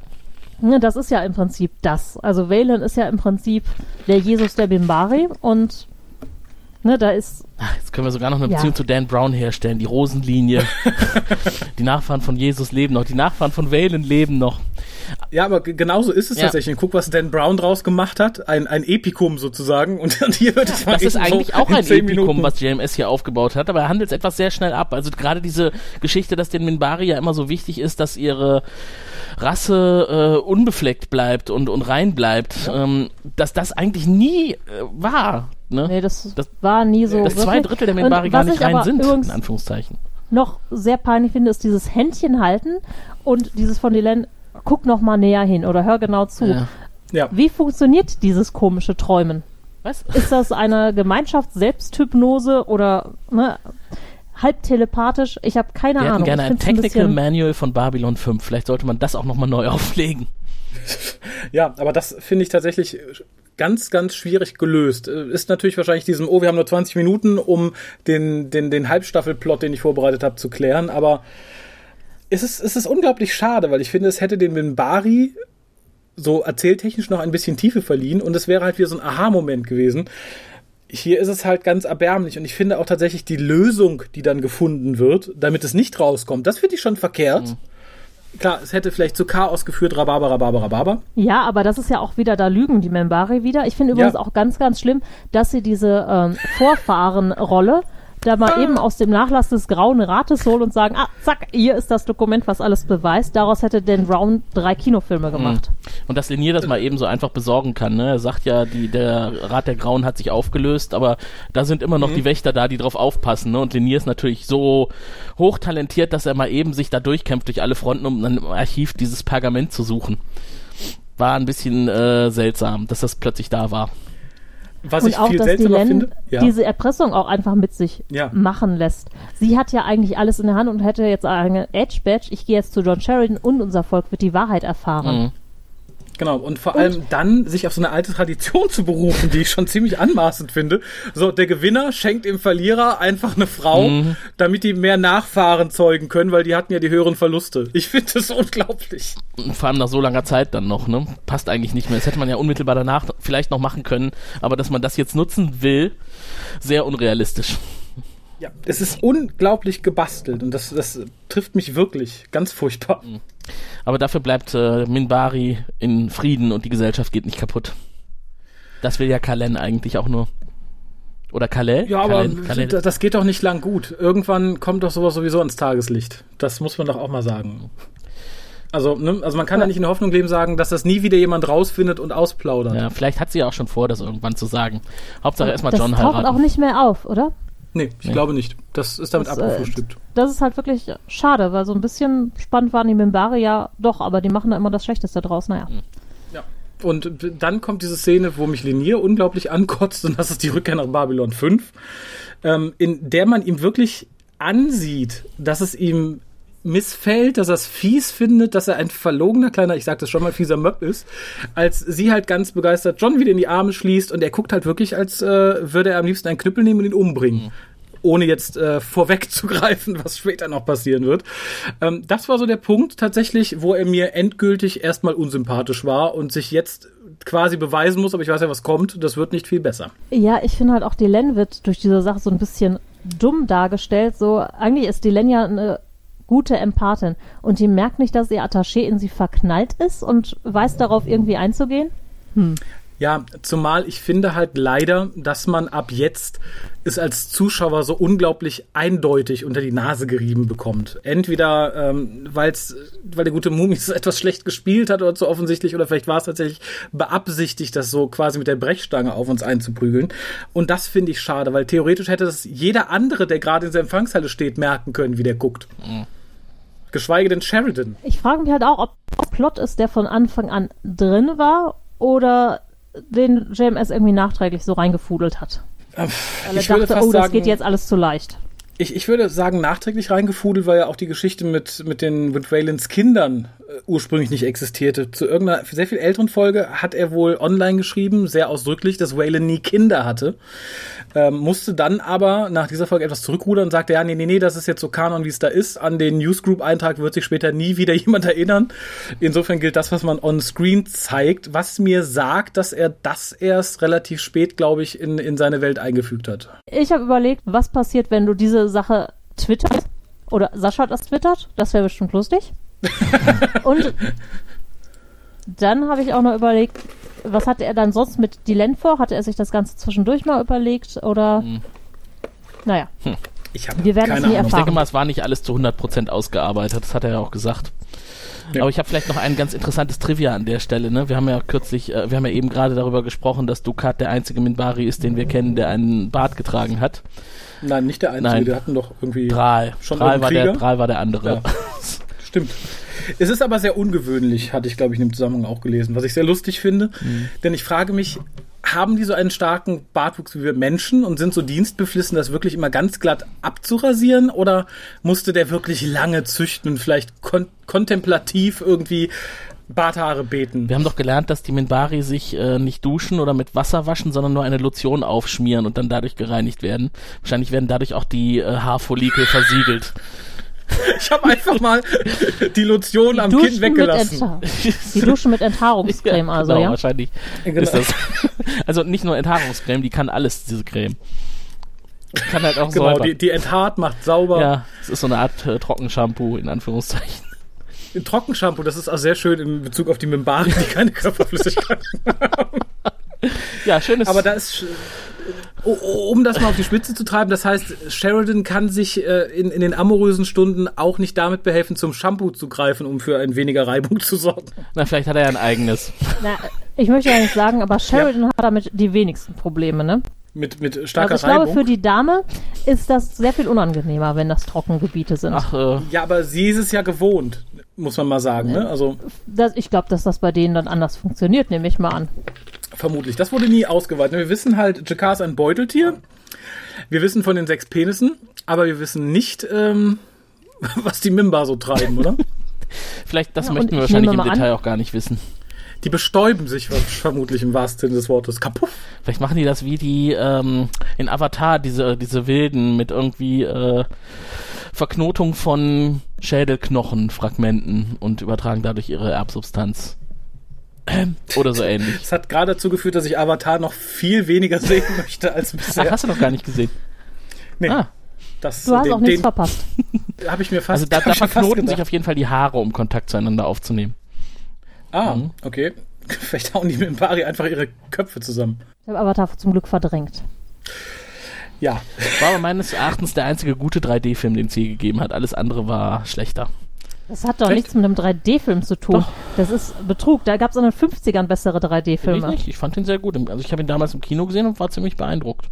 Ne, das ist ja im Prinzip das. Also Valen ist ja im Prinzip der Jesus der Bimbari und ne, da ist Ach, Jetzt können wir sogar noch eine Ja. Beziehung zu Dan Brown herstellen. Die Rosenlinie. die Nachfahren von Jesus leben noch. Die Nachfahren von Valen leben noch. Ja, aber genauso ist es Ja. tatsächlich. Guck, was Dan Brown draus gemacht hat. Ein, ein Epikum sozusagen. Und hier wird es Das ist eben so eigentlich auch in ein Epikum, Minuten. was JMS hier aufgebaut hat, aber er handelt es etwas sehr schnell ab. Also gerade diese Geschichte, dass den Minbari ja immer so wichtig ist, dass ihre Rasse äh, unbefleckt bleibt und, und rein bleibt, ähm, dass das eigentlich nie äh, war. Ne? nee, das, Das- war nie so. dass zwei. Drittel der Minbari gar nicht ich rein sind, in Anführungszeichen. noch sehr peinlich finde, ist dieses Händchen halten und dieses von Dylan, guck noch mal näher hin oder hör genau zu. Ja. Ja. Wie funktioniert dieses komische Träumen? Was? Ist das eine Gemeinschafts-Selbsthypnose oder ne, halb telepathisch? Ich habe keine Wir Ahnung. gerne Ich ein Technical bisschen- Manual von Babylon 5. Vielleicht sollte man das auch nochmal neu auflegen. Ja, aber das finde ich tatsächlich ganz, ganz schwierig gelöst. Äh, Ist natürlich wahrscheinlich diesem, oh, wir haben nur 20 Minuten, um den, den, den Halbstaffelplot, den ich vorbereitet habe, zu klären. Aber es ist, es ist unglaublich schade, weil ich finde, es hätte den Minbari so erzähltechnisch noch ein bisschen Tiefe verliehen und es wäre halt wieder so ein Aha-Moment gewesen. Hier ist es halt ganz erbärmlich und ich finde auch tatsächlich die Lösung, die dann gefunden wird, damit es nicht rauskommt, das finde ich schon verkehrt. Klar, es hätte vielleicht zu Chaos geführt, Rhabarber, Rhabarber, Rhabarber. Ja, aber das ist ja auch wieder, da lügen die Membari wieder. Ich finde übrigens Ja. auch ganz, ganz schlimm, dass sie diese ähm, Vorfahrenrolle da mal eben aus dem Nachlass des Grauen Rates holen und sagen, ah, zack, hier ist das Dokument, was alles beweist. Daraus hätte Dan Brown drei Kinofilme gemacht. Und dass Linier das mal eben so einfach besorgen kann. Ne? Er sagt ja, die, der Rat der Grauen hat sich aufgelöst, aber da sind immer noch die Wächter da, die drauf aufpassen. Ne? Und Linier ist natürlich so hochtalentiert, dass er mal eben sich da durchkämpft durch alle Fronten, um dann im Archiv dieses Pergament zu suchen. War ein bisschen äh, seltsam, dass das plötzlich da war. Was Und ich auch, viel dass seltsamer Dylan finde. Ja. diese Erpressung auch einfach mit sich Ja. machen lässt. Sie hat ja eigentlich alles in der Hand und hätte jetzt eine Edge-Badge. Ich gehe jetzt zu John Sheridan und unser Volk wird die Wahrheit erfahren. Mhm. Genau, und vor allem dann sich auf so eine alte Tradition zu berufen, die ich schon ziemlich anmaßend finde. So, der Gewinner schenkt dem Verlierer einfach eine Frau, Mhm. damit die mehr Nachfahren zeugen können, weil die hatten ja die höheren Verluste. Ich finde das unglaublich. Und vor allem nach so langer Zeit dann noch, ne? Passt eigentlich nicht mehr. Das hätte man ja unmittelbar danach vielleicht noch machen können, aber dass man das jetzt nutzen will, sehr unrealistisch. Ja, es ist unglaublich gebastelt und das, das trifft mich wirklich ganz furchtbar. Aber dafür bleibt äh, Minbari in Frieden und die Gesellschaft geht nicht kaputt. Das will ja Kalen eigentlich auch nur. Oder Kalel? Ja, aber Kalen, Kalel. das das geht doch nicht lang gut. Irgendwann kommt doch sowas sowieso ans Tageslicht. Das muss man doch auch mal sagen. Also, ne, also man kann ja nicht in der Hoffnung leben sagen, dass das nie wieder jemand rausfindet und ausplaudert. Ja, vielleicht hat sie ja auch schon vor, das irgendwann zu sagen. Hauptsache erstmal Das John taucht heiraten. auch nicht mehr auf, oder? Nee, ich Nee. glaube nicht. Das ist damit Das, äh, abgefrühstückt. Das ist halt wirklich schade, weil so ein bisschen spannend waren die Mimbari ja doch, aber die machen da immer das Schlechteste draus. Naja. Ja. Und dann kommt diese Szene, wo mich Linier unglaublich ankotzt, und das ist die Rückkehr nach Babylon 5, ähm, in der man ihm wirklich ansieht, dass es ihm missfällt, dass er es fies findet, dass er ein verlogener kleiner, ich sag das schon mal, fieser Möb ist, als sie halt ganz begeistert John wieder in die Arme schließt und er guckt halt wirklich, als äh, würde er am liebsten einen Knüppel nehmen und ihn umbringen. Ohne jetzt äh, vorwegzugreifen, was später noch passieren wird. Ähm, das war so der Punkt tatsächlich, wo er mir endgültig erstmal unsympathisch war und sich jetzt quasi beweisen muss, aber ich weiß ja, was kommt, das wird nicht viel besser. Ja, ich finde halt auch Dylan wird durch diese Sache so ein bisschen dumm dargestellt. So, eigentlich ist Dylan ja eine gute Empathin und die merkt nicht, dass ihr Attaché in sie verknallt ist und weiß darauf irgendwie einzugehen. Ja, zumal ich finde halt leider, dass man ab jetzt es als Zuschauer so unglaublich eindeutig unter die Nase gerieben bekommt. Entweder ähm, weil's, weil der gute Mumi es etwas schlecht gespielt hat oder so offensichtlich, oder vielleicht war es tatsächlich beabsichtigt, das so quasi mit der Brechstange auf uns einzuprügeln. Und das finde ich schade, weil theoretisch hätte das jeder andere, der gerade in der Empfangshalle steht, merken können, wie der guckt. Mhm. Geschweige denn Sheridan. Ich frage mich halt auch, ob das Plot ist, der von Anfang an drin war oder den JMS irgendwie nachträglich so reingefudelt hat. Weil er dachte, oh, das sagen, geht jetzt alles zu leicht. Ich, ich würde sagen, nachträglich reingefudelt, weil ja auch die Geschichte mit, mit den mit Kindern äh, ursprünglich nicht existierte. Zu irgendeiner sehr viel älteren Folge hat er wohl online geschrieben, sehr ausdrücklich, dass Waylon nie Kinder hatte. Ähm, musste dann aber nach dieser Folge etwas zurückrudern und sagte, ja, nee, nee, nee, das ist jetzt so Kanon, wie es da ist. An den Newsgroup-Eintrag wird sich später nie wieder jemand erinnern. Insofern gilt das, was man on-screen zeigt, was mir sagt, dass er das erst relativ spät, glaube ich, in, in seine Welt eingefügt hat. Ich habe überlegt, was passiert, wenn du diese Sache twitterst. Oder Sascha das twittert. Das wäre bestimmt lustig. und dann habe ich auch noch überlegt, was hatte er dann sonst mit Dylan vor? Hatte er sich das Ganze zwischendurch mal überlegt oder? Hm. Naja. Hm. Ich wir werden es nie erfahren. Ich denke mal, es war nicht alles zu 100% ausgearbeitet. Das hat er ja auch gesagt. Ja. Aber ich habe vielleicht noch ein ganz interessantes Trivia an der Stelle. Ne? Wir haben ja kürzlich, äh, wir haben ja eben gerade darüber gesprochen, dass Ducat der einzige Minbari ist, den wir kennen, der einen Bart getragen hat. Nein, nicht der einzige. Nein. Wir hatten doch irgendwie Dral. schon Dral war, der, war der andere. Ja. Stimmt. Es ist aber sehr ungewöhnlich, hatte ich, glaube ich, in dem Zusammenhang auch gelesen, was ich sehr lustig finde. Mhm. Denn ich frage mich, haben die so einen starken Bartwuchs wie wir Menschen und sind so dienstbeflissen, das wirklich immer ganz glatt abzurasieren? Oder musste der wirklich lange züchten und vielleicht kon kontemplativ irgendwie Barthaare beten? Wir haben doch gelernt, dass die Minbari sich äh, nicht duschen oder mit Wasser waschen, sondern nur eine Lotion aufschmieren und dann dadurch gereinigt werden. Wahrscheinlich werden dadurch auch die äh, Haarfollikel versiegelt. Ich habe einfach mal die Lotion die am Kinn weggelassen. Die duschen mit Enthaarungscreme, ja, also, genau, ja? wahrscheinlich genau. ist das. Also nicht nur Enthaarungscreme, die kann alles, diese Creme. Kann halt auch genau, Die, die enthaart, macht sauber. Ja, es ist so eine Art äh, Trockenshampoo, in Anführungszeichen. Ein Trockenshampoo, das ist auch sehr schön in Bezug auf die Mimbari, die keine Körperflüssigkeit haben. Ja, schönes. Aber da ist um das mal auf die Spitze zu treiben, das heißt, Sheridan kann sich äh, in, in den amorösen Stunden auch nicht damit behelfen, zum Shampoo zu greifen, um für ein weniger Reibung zu sorgen. Na, vielleicht hat er ja ein eigenes. Na, ich möchte ja nicht sagen, aber Sheridan ja. hat damit die wenigsten Probleme, ne? Mit, mit starker also ich Reibung. glaube, für die Dame ist das sehr viel unangenehmer, wenn das Trockengebiete sind. Ach, äh. Ja, aber sie ist es ja gewohnt, muss man mal sagen, ne? Also. Das, ich glaube, dass das bei denen dann anders funktioniert, nehme ich mal an. Vermutlich. Das wurde nie ausgeweitet. Wir wissen halt, Jakar ist ein Beuteltier. Wir wissen von den sechs Penissen, aber wir wissen nicht, ähm, was die Mimba so treiben, oder? Vielleicht, das ja, möchten wir wahrscheinlich im Detail an, auch gar nicht wissen. Die bestäuben sich vermutlich im wahrsten Sinne des Wortes. Kaputt. Vielleicht machen die das wie die ähm, in Avatar, diese, diese Wilden mit irgendwie äh, Verknotung von Schädelknochenfragmenten und übertragen dadurch ihre Erbsubstanz. Oder so ähnlich. Das hat gerade dazu geführt, dass ich Avatar noch viel weniger sehen möchte als bisher. Ach, hast du noch gar nicht gesehen? Nee. Ah. Das, du hast den, auch nichts verpasst. Habe ich mir fast Also da, da verknoten sich auf jeden Fall die Haare, um Kontakt zueinander aufzunehmen. Ah, mhm. okay. Vielleicht hauen die mit dem Bari einfach ihre Köpfe zusammen. Ich habe Avatar zum Glück verdrängt. Ja. War aber meines Erachtens der einzige gute 3D-Film, den es je gegeben hat. Alles andere war schlechter. Das hat doch Echt? nichts mit einem 3D-Film zu tun. Doch. Das ist Betrug. Da gab es in den 50ern bessere 3D-Filme. Ich nicht. Ich fand ihn sehr gut. Also ich habe ihn damals im Kino gesehen und war ziemlich beeindruckt.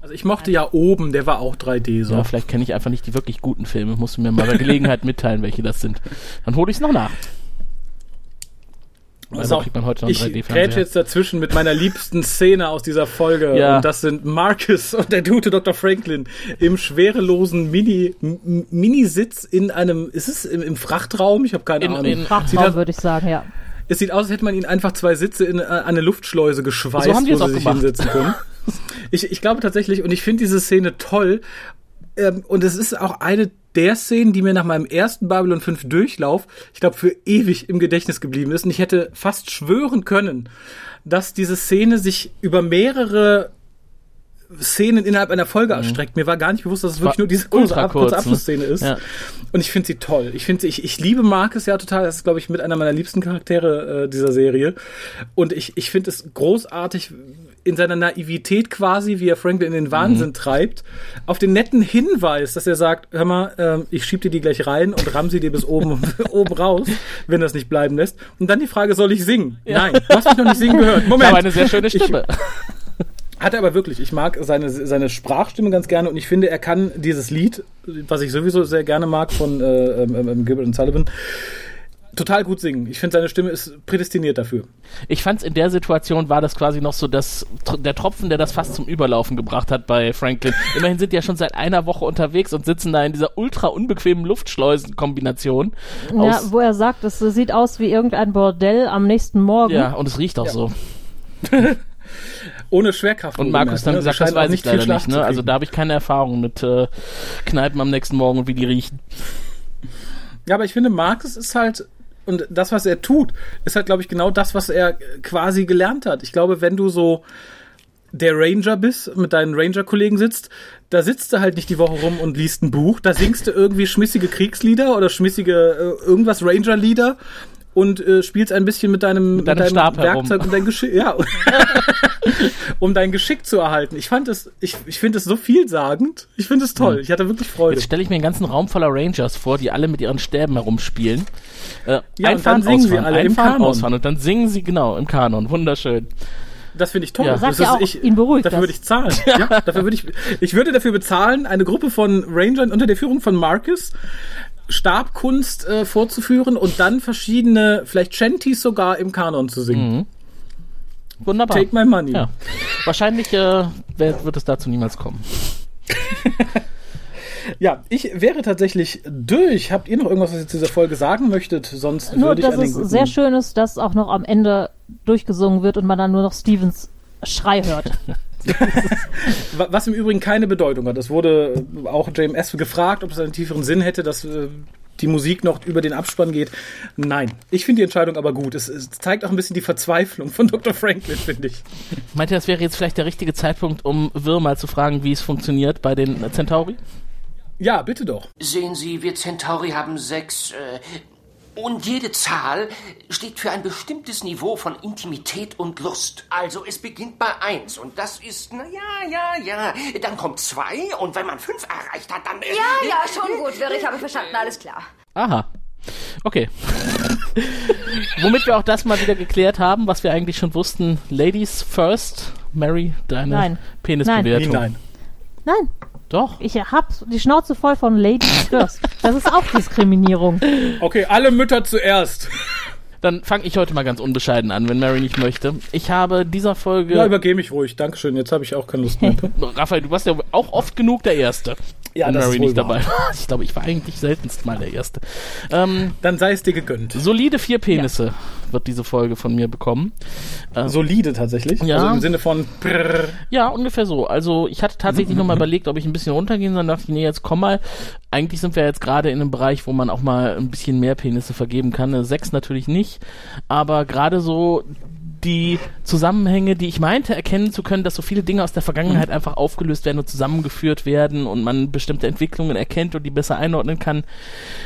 Also ich mochte ja oben, der war auch 3D so. Ja, vielleicht kenne ich einfach nicht die wirklich guten Filme. Musst du mir mal bei Gelegenheit mitteilen, welche das sind. Dann hole ich es noch nach. Also kriegt man heute noch ich grätsche jetzt dazwischen mit meiner liebsten Szene aus dieser Folge. Ja. Und das sind Marcus und der gute Dr. Franklin im schwerelosen Mini, Minisitz in einem, ist es im, im Frachtraum? Ich habe keine in, Ahnung. Im Frachtraum würde ich sagen, ja. Es sieht aus, als hätte man ihnen einfach zwei Sitze in äh, eine Luftschleuse geschweißt, so haben wo sie sich gemacht. hinsetzen können. ich, ich glaube tatsächlich, und ich finde diese Szene toll, ähm, und es ist auch eine der Szenen, die mir nach meinem ersten Babylon 5 Durchlauf, ich glaube, für ewig im Gedächtnis geblieben ist. Und ich hätte fast schwören können, dass diese Szene sich über mehrere Szenen innerhalb einer Folge erstreckt. Mir war gar nicht bewusst, dass es wirklich nur diese kurze, Ab kurze kurz, ne? Abschlussszene ist. Ja. Und ich finde sie toll. Ich finde sie, ich, ich liebe Marcus ja total. Das ist, glaube ich, mit einer meiner liebsten Charaktere äh, dieser Serie. Und ich, ich finde es großartig in seiner Naivität quasi, wie er Franklin in den Wahnsinn Mhm. treibt, auf den netten Hinweis, dass er sagt, hör mal, ähm, ich schieb dir die gleich rein und ramm sie dir bis oben, oben raus, wenn das nicht bleiben lässt. Und dann die Frage, soll ich singen? Nein, du hast mich noch nicht singen gehört. Moment. Ich habe eine sehr schöne Stimme. Hat er aber wirklich. Ich mag seine, seine Sprachstimme ganz gerne und ich finde, er kann dieses Lied, was ich sowieso sehr gerne mag von äh, ähm, ähm, Gilbert und Sullivan, total gut singen. Ich finde, seine Stimme ist prädestiniert dafür. Ich fand's in der Situation war das quasi noch so das, der Tropfen, der das fast zum Überlaufen gebracht hat bei Franklin. Immerhin sind die ja schon seit einer Woche unterwegs und sitzen da in dieser ultra unbequemen Luftschleusenkombination. Ja, wo er sagt, es sieht aus wie irgendein Bordell am nächsten Morgen. ja, und es riecht auch so. Ohne Schwerkraft. Und Markus dann ne? gesagt, das weiß ich leider nicht. Ne? Also da habe ich keine Erfahrung mit äh, Kneipen am nächsten Morgen und wie die riechen. Ja, aber ich finde, Marcus ist halt, und das, was er tut, ist halt, glaube ich, genau das, was er quasi gelernt hat. Ich glaube, wenn du so der Ranger bist, mit deinen Ranger-Kollegen sitzt, da sitzt du halt nicht die Woche rum und liest ein Buch, da singst du irgendwie schmissige Kriegslieder oder schmissige äh, irgendwas Ranger-Lieder und äh, spielst ein bisschen mit deinem, mit deinem deinem Stab herum. Werkzeug, um dein Geschick, ja, um dein Geschick zu erhalten. Ich fand es, ich, ich finde es so vielsagend. Ich finde es toll. Ich hatte wirklich Freude. Jetzt stelle ich mir einen ganzen Raum voller Rangers vor, die alle mit ihren Stäben herumspielen. Äh, Ja, und einfahren, dann singen sie ausfahren, alle im Kanon. ausfahren und dann singen sie genau im Kanon. Wunderschön. Das finde ich toll. Ja. Das ja auch, ich, ihn beruhigt Dafür das. würde ich zahlen. Ja. dafür würde ich, ich würde dafür bezahlen, eine Gruppe von Rangern unter der Führung von Marcus Stabkunst äh, vorzuführen und dann verschiedene, vielleicht Chanties sogar im Kanon zu singen. Wunderbar. Take my money. Ja. Wahrscheinlich äh, wird, es dazu niemals kommen. Ja, ich wäre tatsächlich durch. Habt ihr noch irgendwas, was ihr zu dieser Folge sagen möchtet? Sonst Nur, würde ich dass an den es guten- sehr schön ist, dass auch noch am Ende durchgesungen wird und man dann nur noch Stevens Schrei hört. Wa- Was im Übrigen keine Bedeutung hat. Es wurde auch JMS gefragt, ob es einen tieferen Sinn hätte, dass äh, die Musik noch über den Abspann geht. Nein. Ich finde die Entscheidung aber gut. Es, es zeigt auch ein bisschen die Verzweiflung von Dr. Franklin, finde ich. Meint ihr, das wäre jetzt vielleicht der richtige Zeitpunkt, um Wirr mal zu fragen, wie es funktioniert bei den Centauri? Ja, bitte doch. Sehen Sie, wir Centauri haben sechs. Äh, und jede Zahl steht für ein bestimmtes Niveau von Intimität und Lust. Also es beginnt bei eins und das ist, na ja, ja, ja. Dann kommt zwei und wenn man fünf erreicht hat, dann. Äh, Ja, ja, schon gut, ich habe verstanden, alles klar. Aha. Okay. Womit wir auch das mal wieder geklärt haben, was wir eigentlich schon wussten. Ladies first. Mary, deine Nein. Penisbewertung. Wie nein. Nein, Doch. ich hab die Schnauze voll von Ladies First. Das ist auch Diskriminierung. Okay, alle Mütter zuerst. Dann fange ich heute mal ganz unbescheiden an, wenn Mary nicht möchte. Ich habe dieser Folge. Ja, übergeh mich ruhig. Dankeschön. Jetzt habe ich auch keine Lust mehr. Raphael, du warst ja auch oft genug der Erste. Ja, das Mary nicht dabei war. Ich glaube, ich war eigentlich seltenst mal der Erste. Ähm, Dann sei es dir gegönnt. solide vier Penisse wird diese Folge von mir bekommen. Solide tatsächlich. Ja. Also im Sinne von prrr. Ja, ungefähr so. Also ich hatte tatsächlich noch mal überlegt, ob ich ein bisschen runtergehen soll. Dann dachte ich, nee, jetzt komm mal. Eigentlich sind wir jetzt gerade in einem Bereich, wo man auch mal ein bisschen mehr Penisse vergeben kann. Sechs natürlich nicht. Aber gerade so die Zusammenhänge, die ich meinte erkennen zu können, dass so viele Dinge aus der Vergangenheit einfach aufgelöst werden und zusammengeführt werden und man bestimmte Entwicklungen erkennt und die besser einordnen kann.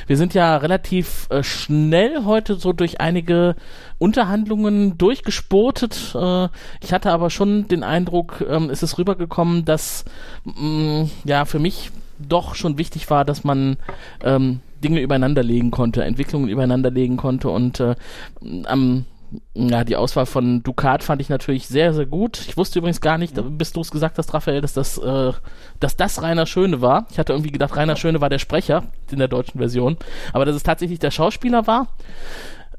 Wir sind ja relativ äh, schnell heute so durch einige Unterhandlungen durchgesportet. Äh, ich hatte aber schon den Eindruck, ähm, es ist rübergekommen, dass mh, ja für mich doch schon wichtig war, dass man ähm, Dinge übereinander legen konnte, Entwicklungen übereinander legen konnte und äh, am ja, die Auswahl von Ducat fand ich natürlich sehr, sehr gut. Ich wusste übrigens gar nicht, bis du es gesagt hast, Raphael, dass das, äh, dass das Rainer Schöne war. Ich hatte irgendwie gedacht, Rainer Schöne war der Sprecher in der deutschen Version. Aber dass es tatsächlich der Schauspieler war,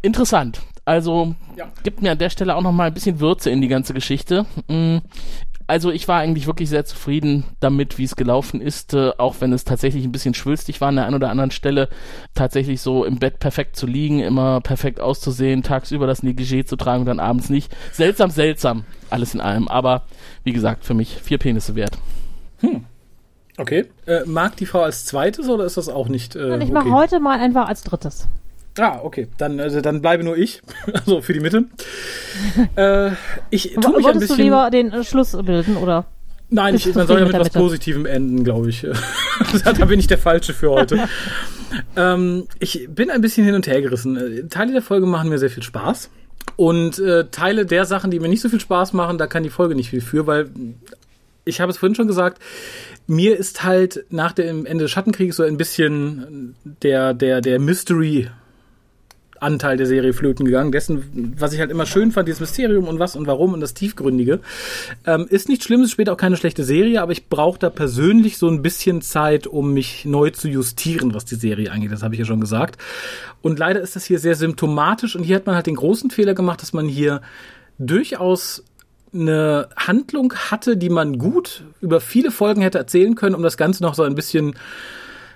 interessant. Also Ja. gibt mir an der Stelle auch noch mal ein bisschen Würze in die ganze Geschichte. Also ich war eigentlich wirklich sehr zufrieden damit, wie es gelaufen ist, äh, auch wenn es tatsächlich ein bisschen schwülstig war an der einen oder anderen Stelle, tatsächlich so im Bett perfekt zu liegen, immer perfekt auszusehen, tagsüber das Negligé zu tragen und dann abends nicht. Seltsam, seltsam, alles in allem. Aber wie gesagt, für mich vier Penisse wert. Okay. Äh, mag die Frau als zweites oder ist das auch nicht? Äh, ich okay? mache heute mal einfach als drittes. Ah, okay. Dann, also, dann bleibe nur ich. Also für die Mitte. äh, ich tue mich ein Wolltest bisschen. du lieber den äh, Schluss bilden, oder? Nein, ich, man soll ja mit was Positivem enden, glaube ich. da bin ich der Falsche für heute. ähm, ich bin ein bisschen hin und her gerissen. Teile der Folge machen mir sehr viel Spaß. Und äh, Teile der Sachen, die mir nicht so viel Spaß machen, da kann die Folge nicht viel für, weil ich habe es vorhin schon gesagt, mir ist halt nach dem Ende des Schattenkrieges so ein bisschen der, der, der Mystery Anteil der Serie flöten gegangen. Dessen, was ich halt immer schön fand, dieses Mysterium und was und warum und das Tiefgründige. Ähm, ist nicht schlimm, ist später auch keine schlechte Serie, aber ich brauche da persönlich so ein bisschen Zeit, um mich neu zu justieren, was die Serie angeht. Das habe ich ja schon gesagt. Und leider ist das hier sehr symptomatisch und hier hat man halt den großen Fehler gemacht, dass man hier durchaus eine Handlung hatte, die man gut über viele Folgen hätte erzählen können, um das Ganze noch so ein bisschen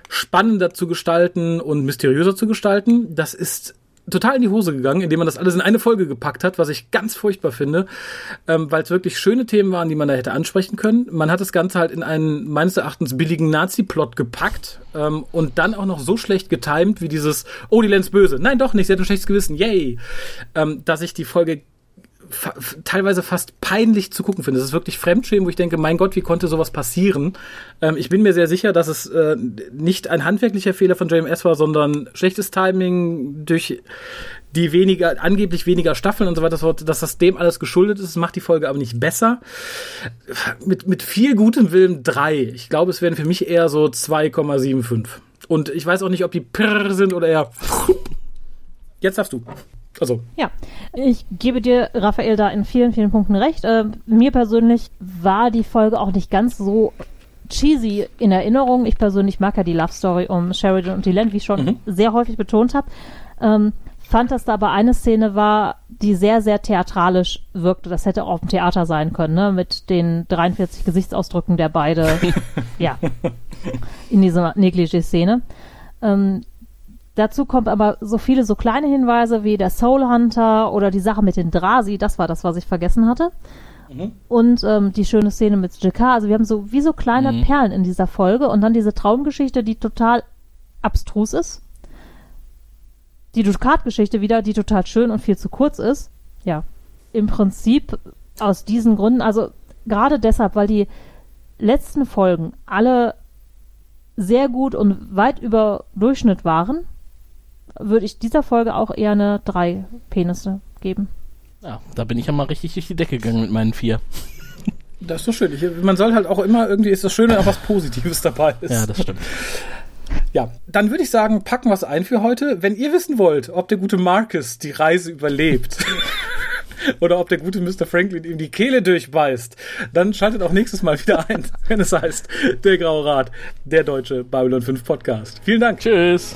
spannender zu gestalten und mysteriöser zu gestalten. Das ist total in die Hose gegangen, indem man das alles in eine Folge gepackt hat, was ich ganz furchtbar finde, ähm, weil es wirklich schöne Themen waren, die man da hätte ansprechen können. Man hat das Ganze halt in einen meines Erachtens billigen Nazi-Plot gepackt ähm, und dann auch noch so schlecht getimt wie dieses, oh, die Lenz böse. Nein, doch nicht, sie hat ein schlechtes Gewissen, yay. Ähm, dass ich die Folge fa teilweise fast peinlich zu gucken finde. Es ist wirklich Fremdschämen, wo ich denke, mein Gott, wie konnte sowas passieren? Ähm, ich bin mir sehr sicher, dass es äh, nicht ein handwerklicher Fehler von JMS war, sondern schlechtes Timing durch die weniger, angeblich weniger Staffeln und so weiter, dass das dem alles geschuldet ist. Das macht die Folge aber nicht besser. Mit, mit viel gutem Willen drei. Ich glaube, es wären für mich eher so 2,75. Und ich weiß auch nicht, ob die Prrr sind oder eher. Jetzt darfst du. Also. Ja, ich gebe dir, Raphael, da in vielen, vielen Punkten recht. Äh, mir persönlich war die Folge auch nicht ganz so cheesy in Erinnerung. Ich persönlich mag ja die Love Story um Sheridan und Dylan, wie ich schon mhm. sehr häufig betont habe. Ähm, fand, dass da aber eine Szene war, die sehr, sehr theatralisch wirkte. Das hätte auch im Theater sein können, ne? Mit den 43 Gesichtsausdrücken der beide, ja, in dieser Negligé-Szene. Ähm, Dazu kommt aber so viele so kleine Hinweise wie der Soul Hunter oder die Sache mit den Drasi, das war das, was ich vergessen hatte. Mhm. Und ähm, die schöne Szene mit JK. Also wir haben so wie so kleine mhm. Perlen in dieser Folge und dann diese Traumgeschichte, die total abstrus ist. Die Ducat-Geschichte wieder, die total schön und viel zu kurz ist. Ja, im Prinzip aus diesen Gründen, also gerade deshalb, weil die letzten Folgen alle sehr gut und weit über Durchschnitt waren, würde ich dieser Folge auch eher eine drei Penisse geben. Ja, da bin ich ja mal richtig durch die Decke gegangen mit meinen vier. Das ist doch schön. Ich, man soll halt auch immer irgendwie, ist das Schöne, auch was Positives dabei ist. Ja, das stimmt. Ja, dann würde ich sagen, packen wir es ein für heute. Wenn ihr wissen wollt, ob der gute Marcus die Reise überlebt oder ob der gute Mr. Franklin ihm die Kehle durchbeißt, dann schaltet auch nächstes Mal wieder ein, wenn es heißt, der Graue Rat, der deutsche Babylon 5 Podcast. Vielen Dank. Tschüss.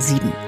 7.